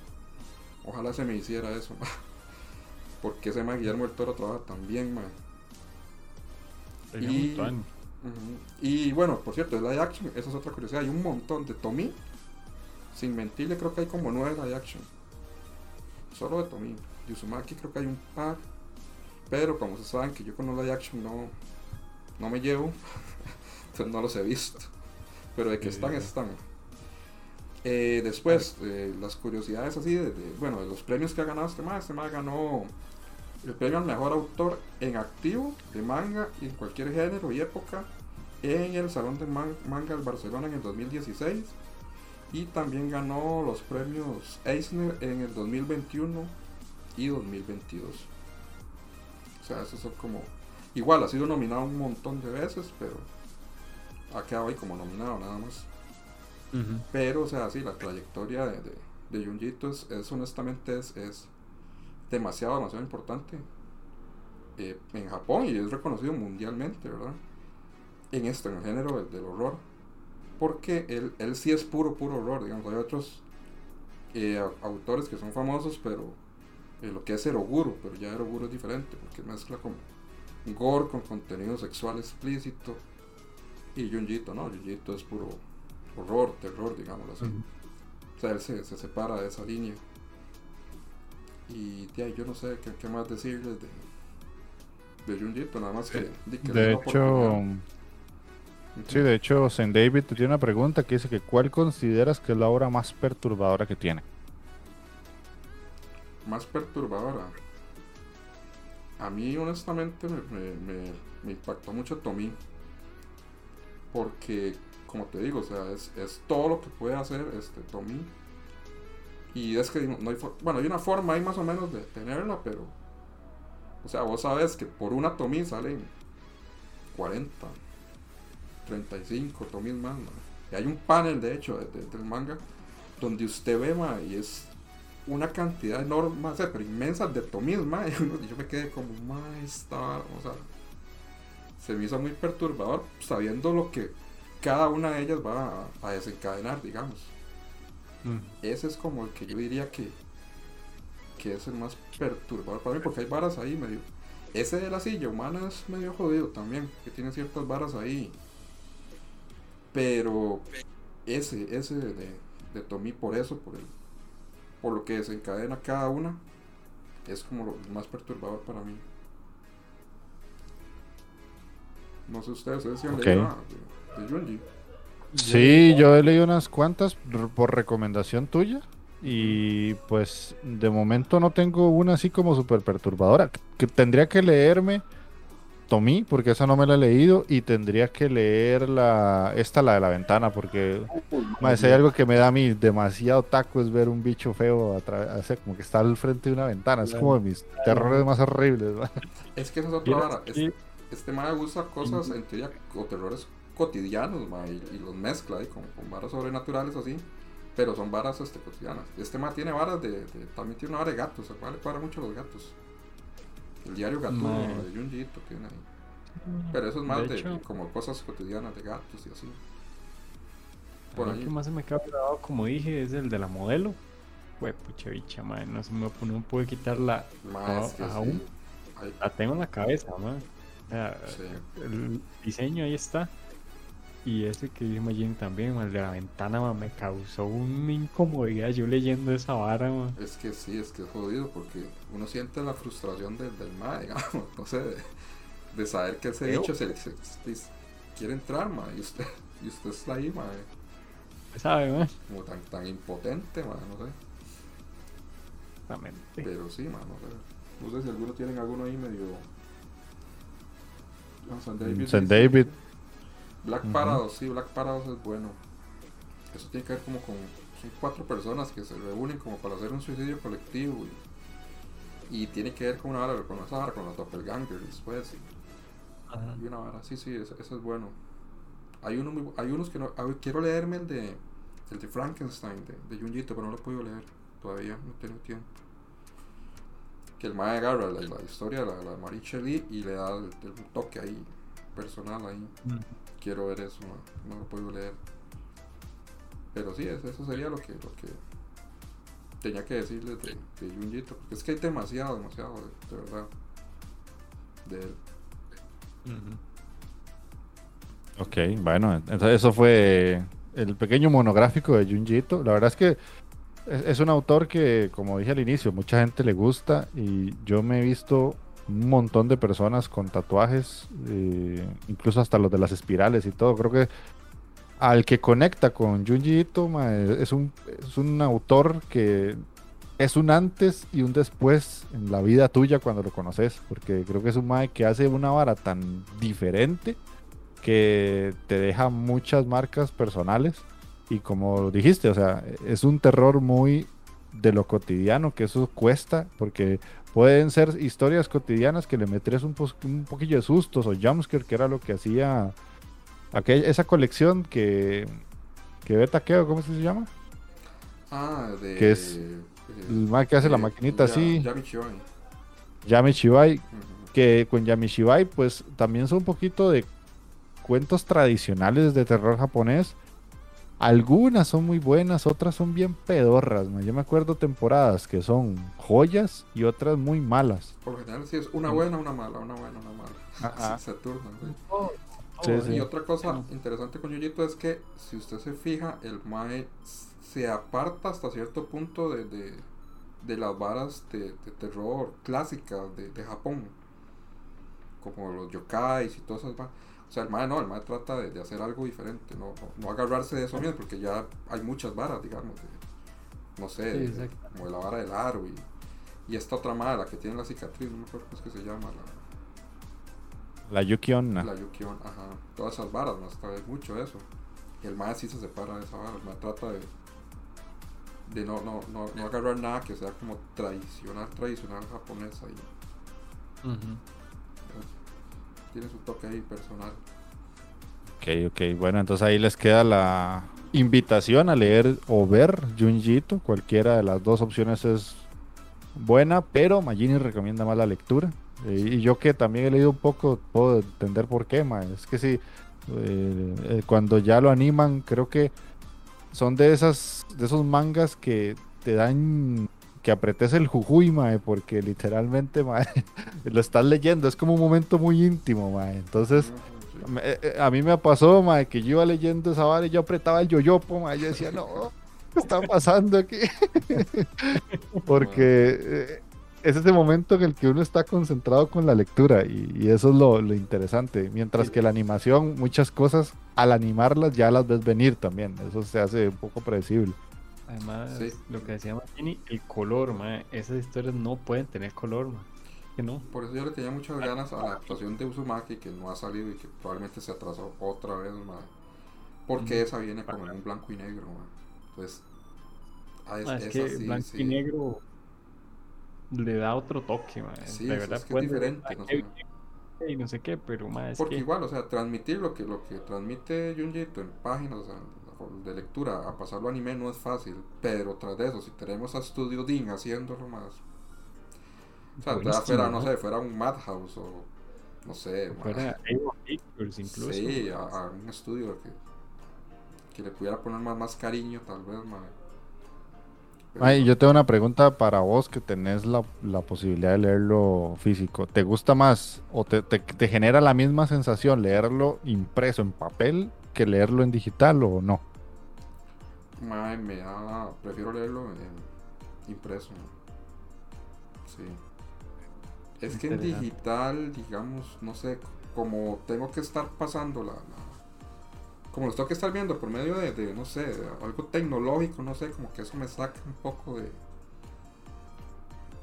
Ojalá se me hiciera eso, ma. porque ese ma Guillermo del Toro trabaja ma. Sería Y-. Y bueno, por cierto, el live action, esa es otra curiosidad. Hay un montón de Tommy. Sin mentirle, creo que hay como nueve live action. Solo de Tommy. De Uzumaki creo que hay un par. Pero como se saben que yo con los live action no, no me llevo, entonces no los he visto. Pero de que están, están. Eh, después, eh, las curiosidades así, de, de- bueno, de los premios que ha ganado este más, este más ganó el premio al mejor autor en activo de manga y en cualquier género y época en el Salón de Man- Manga del Barcelona en el 2016 y también ganó los premios Eisner en el 2021 y 2022. O sea, esos son como... Igual, ha sido nominado un montón de veces, pero ha quedado ahí como nominado nada más. Pero, o sea, sí, la trayectoria de, de, de Junjito es, es, honestamente es, es demasiado, demasiado importante eh, en Japón y es reconocido mundialmente, ¿verdad? En esto, en el género del, del horror. Porque él, él sí es puro, puro horror, digamos. Hay otros eh, au- autores que son famosos, pero eh, lo que es Eroguro, pero ya Eroguro es diferente, porque mezcla con gore, con contenido sexual explícito. Y Junjito, no, Junjito es puro horror, terror, digámoslo así. O sea, él se, se separa de esa línea. Y tía, yo no sé qué, qué más decirles de, de Junjito, nada más que, que le De la hecho, oportunidad. Sí, de hecho, Saint David te tiene una pregunta que dice que ¿cuál consideras que es la obra más perturbadora que tiene? más perturbadora. A mí, honestamente, me, impactó mucho Tommy. Porque, como te digo, o sea, es, todo lo que puede hacer este Tommy. Y es que no, hay bueno, hay una forma ahí más o menos de tenerla, pero. O sea, vos sabes que por una Tommy salen 40, 35 Tommy más, ma. Y hay un panel, de hecho, de- de- del manga, donde usted ve, ma, y es una cantidad enorme, pero inmensa de tomis, ma, y yo me quedé como, ma, esta vara", o sea, se me hizo muy perturbador sabiendo lo que cada una de ellas va a, a desencadenar, digamos. Mm. Ese es como el que yo diría que, que es el más perturbador para mí, porque hay varas ahí medio. Ese de la silla humana es medio jodido también, que tiene ciertas varas ahí. Pero ese, ese de, de, Tommy por eso, por el, por lo que desencadena cada una, es como lo más perturbador para mí. No sé ustedes, ustedes sí han leído de, de Junji. Sí, yo he leído unas cuantas por recomendación tuya. Y pues de momento no tengo una así como súper perturbadora. Que tendría que leerme Tomí, porque esa no me la he leído. Y tendría que leer la esta, la de la ventana, porque si hay algo que me da a mí demasiado taco es ver un bicho feo a través, o sea, como que está al frente de una ventana. Es como de mis terrores más horribles. Es que esa es otra vara. es- que- este mae usa cosas en teoría o terrores cotidianos y, y los mezcla ahí con, con varas sobrenaturales así pero son varas este, cotidianas este mae tiene varas de, de- también tiene una vara de gatos al cual le cuadra mucho los gatos el diario gatuno de Junji Ito tiene ahí pero eso es más De como cosas cotidianas de gatos y así por ahí que más se me queda grabado, como dije, es el de la modelo. Fue pucha bicha, madre. No se me no puede quitar la. Mae, no, es que sí. aún Ay, la tengo en la cabeza, man. O sea, sí. el diseño ahí está. Y ese que dice Magin también, man, el de la ventana, man, me causó una incomodidad yo leyendo esa vara, man. Es que sí, es que es jodido porque uno siente la frustración del, del mae, digamos, no sé, de, de saber que ese bicho se, se- se- quiere entrar, mae, y usted, y usted está ahí, mae, ¿Sabe, man? como tan, tan impotente, mae, no sé, Exactamente. pero sí, mae, no sé, no sé si alguno tienen alguno ahí medio... Ah, San David. San dice- David. Black Ujú. Paradox, sí, Black Paradox es bueno. Eso tiene que ver como con. Son cuatro personas que se reúnen como para hacer un suicidio colectivo. Y, y tiene que ver con una vara, con esa vara, con los doppelgangers después. Y, y una vara, sí, sí, eso, eso es bueno. Hay, uno muy hay unos que no. quiero leerme el de. El de Frankenstein, de, de Junjito, pero no lo he podido leer todavía, no he tenido tiempo. Que el mae agarra la, la historia de la, la Marie Shelley y le da el, el toque ahí, personal ahí. Quiero ver eso, no, no lo puedo leer. Pero sí, es- eso sería lo que, lo que tenía que decirles de, de Junjito, porque es que hay demasiado, demasiado, de, de verdad, de él. Ok, bueno, entonces eso fue el pequeño monográfico de Junji Ito. La verdad es que es, es un autor que, como dije al inicio, mucha gente le gusta y yo me he visto un montón de personas con tatuajes, eh, incluso hasta los de las espirales y todo. Creo que al que conecta con Junji Ito es un, es un autor que es un antes y un después en la vida tuya cuando lo conoces, porque creo que es un mae que hace una vara tan diferente que te deja muchas marcas personales y como dijiste, o sea, es un terror muy de lo cotidiano, que eso cuesta, porque pueden ser historias cotidianas que le metes un, un poquillo de sustos o jumpscare, que era lo que hacía aquella, esa colección que, que ve taqueo, ¿cómo se llama? Ah, de... Que es eh, El que hace la eh, maquinita Ya- así, Yami Chibai. Yami Shibai, que con Yamishibai pues también son un poquito de cuentos tradicionales de terror japonés. Algunas son muy buenas, otras son bien pedorras. man. Yo me acuerdo temporadas que son joyas y otras muy malas. Por lo general sí es una buena, una mala, una buena, una mala. Ajá. Se, se turnan, sí. Sí, Oh, sí. Y otra cosa No. interesante con Yuyito es que si usted se fija, el Mae se aparta hasta cierto punto de, de, de las varas de, de terror clásicas de, de Japón. Como los yokais y todas esas varas. O sea, el Mae no, el Mae trata de, de hacer algo diferente, no, no, no agarrarse de eso mismo, porque ya hay muchas varas, digamos. de- no sé, Sí, de- exacto. como de la vara del aro y, y esta otra Mae, la que tiene la cicatriz, no me acuerdo cómo es que se llama. La, La Yuki Onna. la Yukion, ajá. Todas esas varas, más hay mucho eso. Y el mae sí se separa de esa vara. El mae trata de. De no, no, no, no agarrar nada que sea como tradicional, tradicional japonés ahí. Ujú. Tiene su toque ahí personal. Ok, ok. Bueno, entonces ahí les queda la invitación a leer o ver Junji Ito. Cualquiera de las dos opciones es buena, pero Magini recomienda más la lectura. Eh, y yo que también he leído un poco, puedo entender por qué, ma. Es que sí, eh, eh, cuando ya lo animan, creo que son de esas, de esos mangas que te dan que apretes el jujuy, mae, porque literalmente, mae, lo estás leyendo, es como un momento muy íntimo, mae. Entonces, eh, eh, A mí me pasó, mae, que yo iba leyendo esa vara y yo apretaba el yoyopo, mae, yo decía, no, ¿qué está pasando aquí? Porque eh, es ese momento en el que uno está concentrado con la lectura y, eso es lo, interesante. Mientras que la animación, muchas cosas, al animarlas ya las ves venir también. Eso se hace un poco predecible. Además, Sí. lo que decía Martini, el color, ma, esas historias no pueden tener color, ma. Que no. Por eso yo le tenía muchas ganas a la actuación de Uzumaki que no ha salido y que probablemente se atrasó otra vez, ma. Porque esa viene como en un blanco y negro, ma. Entonces, a es, que sí, blanco sí. y negro le da otro toque, ma. Sí, verdad es que es diferente, ah, no sé. Y no sé qué, pero ma, es Porque que igual, o sea, transmitir lo que, lo que transmite Junjito en páginas o sea, de lectura a pasarlo a anime no es fácil, pero tras de eso, si tenemos a Studio Dean haciéndolo más, o sea, ya fuera, no sé, fuera un Madhouse o no sé, fuera Pictures incluso. sí, a, a un estudio que, que le pudiera poner más, más cariño, tal vez, ma. Pero Ay, yo tengo una pregunta para vos que tenés la, la posibilidad de leerlo físico. ¿Te gusta más o te, te- te genera la misma sensación leerlo impreso en papel que leerlo en digital o no? Mae, me da, prefiero leerlo en impreso. Sí. Es que en digital, digamos, no sé, como tengo que estar pasando la, la- como los tengo que estar viendo por medio de, de, no sé, de algo tecnológico, no sé, como que eso me saca un poco de...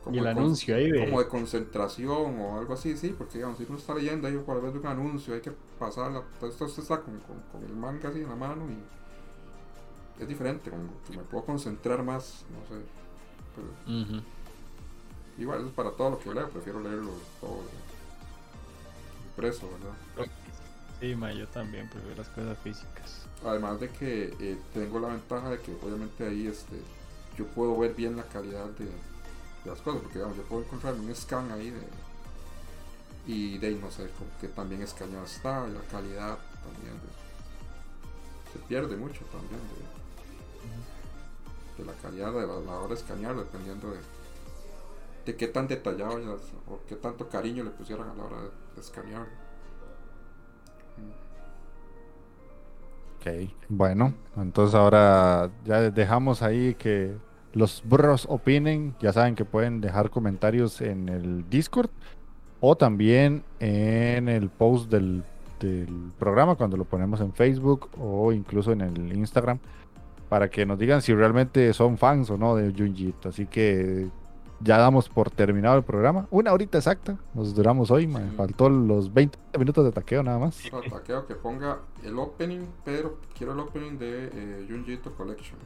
como Y el de anuncio ahí de. como de concentración o algo así, sí, porque digamos, si uno está leyendo ahí por vez de un anuncio, hay que pasarla, entonces usted está con, con- con el manga así en la mano y es diferente, como que me puedo concentrar más, no sé, pero igual eso es para todo lo que leo, prefiero leerlo todo impreso, ¿verdad? Sí, ma, yo también prefiero las cosas físicas. Además de que eh, tengo la ventaja de que obviamente ahí este, yo puedo ver bien la calidad de, de las cosas, porque digamos, yo puedo encontrar un scan ahí de, y de ahí no sé, que también escaneado está, y la calidad también de- se pierde mucho también de, de la calidad de la, la hora de escanear, dependiendo de, de qué tan detallado ya, o qué tanto cariño le pusieron a la hora de, de escanear. Ok, bueno, entonces ahora ya dejamos ahí que los bros opinen. Ya saben que pueden dejar comentarios en el Discord o también en el post del, del programa cuando lo ponemos en Facebook o incluso en el Instagram para que nos digan si realmente son fans o no de Junjito. Así que ya damos por terminado el programa. Una horita exacta, nos duramos hoy, me Sí. faltó los 20 minutos de taqueo nada más. Taqueo que ponga el opening, pero quiero el opening de eh, Junjito Collection.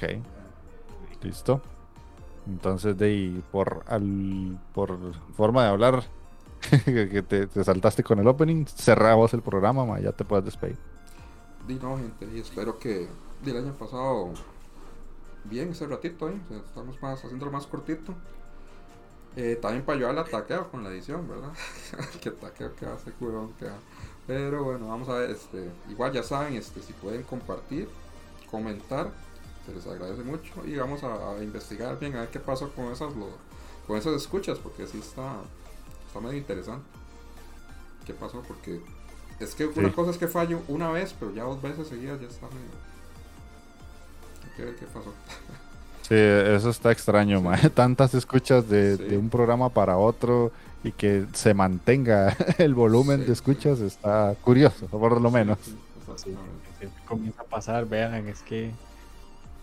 Ok. Listo. Entonces, de ahí, por, al, por forma de hablar, que te, te saltaste con el opening, cerramos el programa, ma, ya te puedes despedir. Di no, gente, y espero que el año pasado bien ese ratito sea, estamos más haciéndolo más cortito. Eh, también para ayudar a taqueo con la edición, ¿verdad? que taqueo que hace curón, que Pero bueno, vamos a ver, este, igual ya saben, este, si pueden compartir, comentar, se les agradece mucho y vamos a, a investigar bien a ver qué pasó con esas lo- con esas escuchas, porque sí está, está medio interesante. ¿Qué pasó? Porque es que una Sí. cosa es que fallo una vez, pero ya dos veces seguidas ya está medio. Hay que ver qué pasó. Sí, eso está extraño, mae. Tantas escuchas de, Sí. de un programa para otro y que se mantenga el volumen Sí, de escuchas está curioso, por lo menos. Sí, Sí, comienza a pasar, vean, es que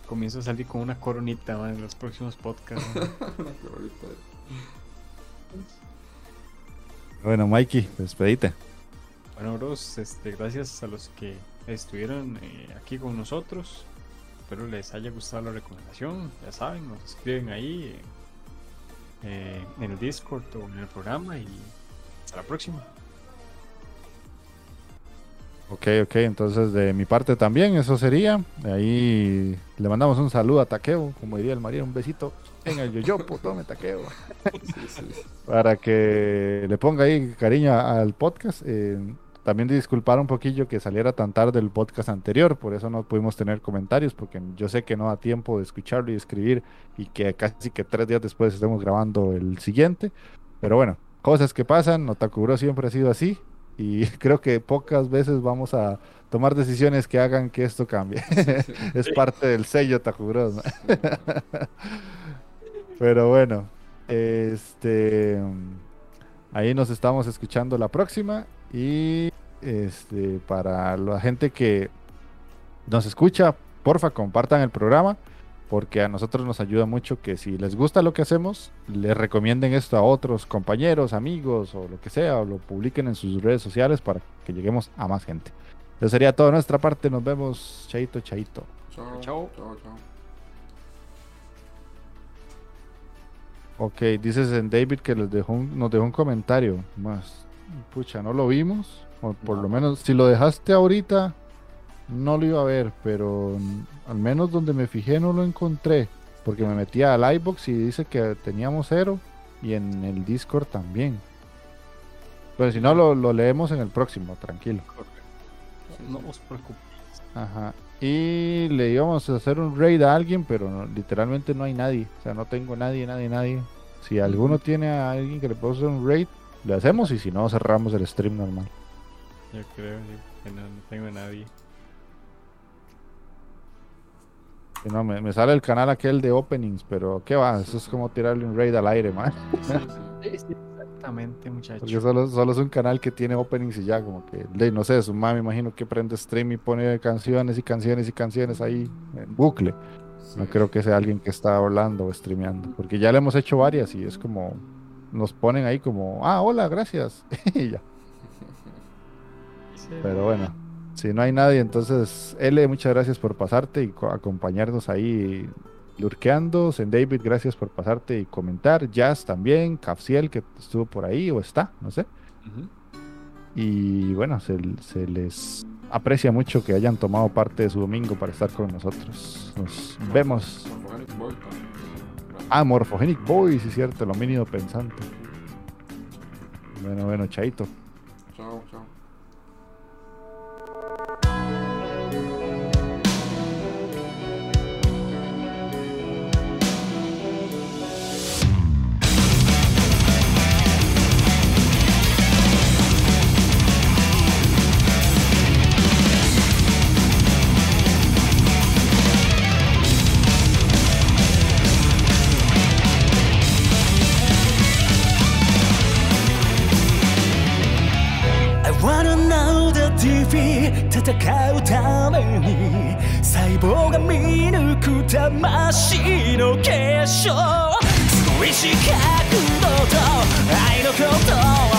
comienzo a salir con una coronita man, en los próximos podcasts. man. Una coronita. Bueno, Mikey, despedite. Bueno, bros, este, gracias a los que estuvieron eh, aquí con nosotros. Espero les haya gustado la recomendación. Ya saben, nos escriben ahí eh, eh, en el Discord o en el programa y hasta la próxima. Ok, ok, entonces de mi parte también, eso sería. Ahí le mandamos un saludo a Taqueo, como diría el María, un besito en el yoyopo, tome Taqueo. Sí, sí. para que le ponga ahí cariño al podcast. Eh, también disculpar un poquillo que saliera tan tarde el podcast anterior, por eso no pudimos tener comentarios, porque yo sé que no da tiempo de escucharlo y escribir y que casi que tres días después estemos grabando el siguiente. Pero bueno, cosas que pasan, Otakuro siempre ha sido así y creo que pocas veces vamos a tomar decisiones que hagan que esto cambie. es parte del sello Takuro. ¿no? Pero bueno, este ahí nos estamos escuchando la próxima y este para la gente que nos escucha, porfa, compartan el programa porque a nosotros nos ayuda mucho que si les gusta lo que hacemos, les recomienden esto a otros compañeros, amigos o lo que sea, o lo publiquen en sus redes sociales para que lleguemos a más gente. Eso sería todo de nuestra parte, nos vemos, chaito, chaito. Chao, Chao. chao, chao. Ok, dices en David que les dejó un- nos dejó un comentario. Más, pucha, no lo vimos. O por No. lo menos, si lo dejaste ahorita, no lo iba a ver. Pero al menos donde me fijé no lo encontré. Porque me metí al iBox y dice que teníamos cero. Y en el Discord también. Pero si no, lo, lo leemos en el próximo, tranquilo. No os preocupéis. Ajá. Y le íbamos a hacer un raid a alguien, pero no- literalmente no hay nadie. O sea, no tengo nadie, nadie, nadie. Si alguno tiene a alguien que le pueda hacer un raid, le hacemos y si no, cerramos el stream normal. Yo creo que no, no tengo a nadie. No, me, me sale el canal aquel de openings, pero ¿qué va? Eso es como tirarle un raid al aire, man. Sí, sí. Exactamente, muchachos. Porque solo, solo es un canal que tiene openings y ya, como que, no sé, su mamá me imagino que prende stream y pone canciones y canciones y canciones ahí en bucle. No creo que sea alguien que está hablando o streameando, porque ya le hemos hecho varias y es como, nos ponen ahí como, ah, hola, gracias. y ya. Pero bueno, si no hay nadie, entonces, L, muchas gracias por pasarte y co- acompañarnos ahí lurqueando. Sen David, gracias por pasarte y comentar. Jazz también, Capsiel, que estuvo por ahí o está, no sé. Y bueno, se, se les aprecia mucho que hayan tomado parte de su domingo para estar con nosotros. Nos vemos. Morphogenic Boy. Ah, Morphogenic Boy, sí es cierto, lo mínimo pensante. Bueno, bueno, chaito. Chao, chao. 戦うために細胞が見抜く魂の結晶。少し角度と愛のことは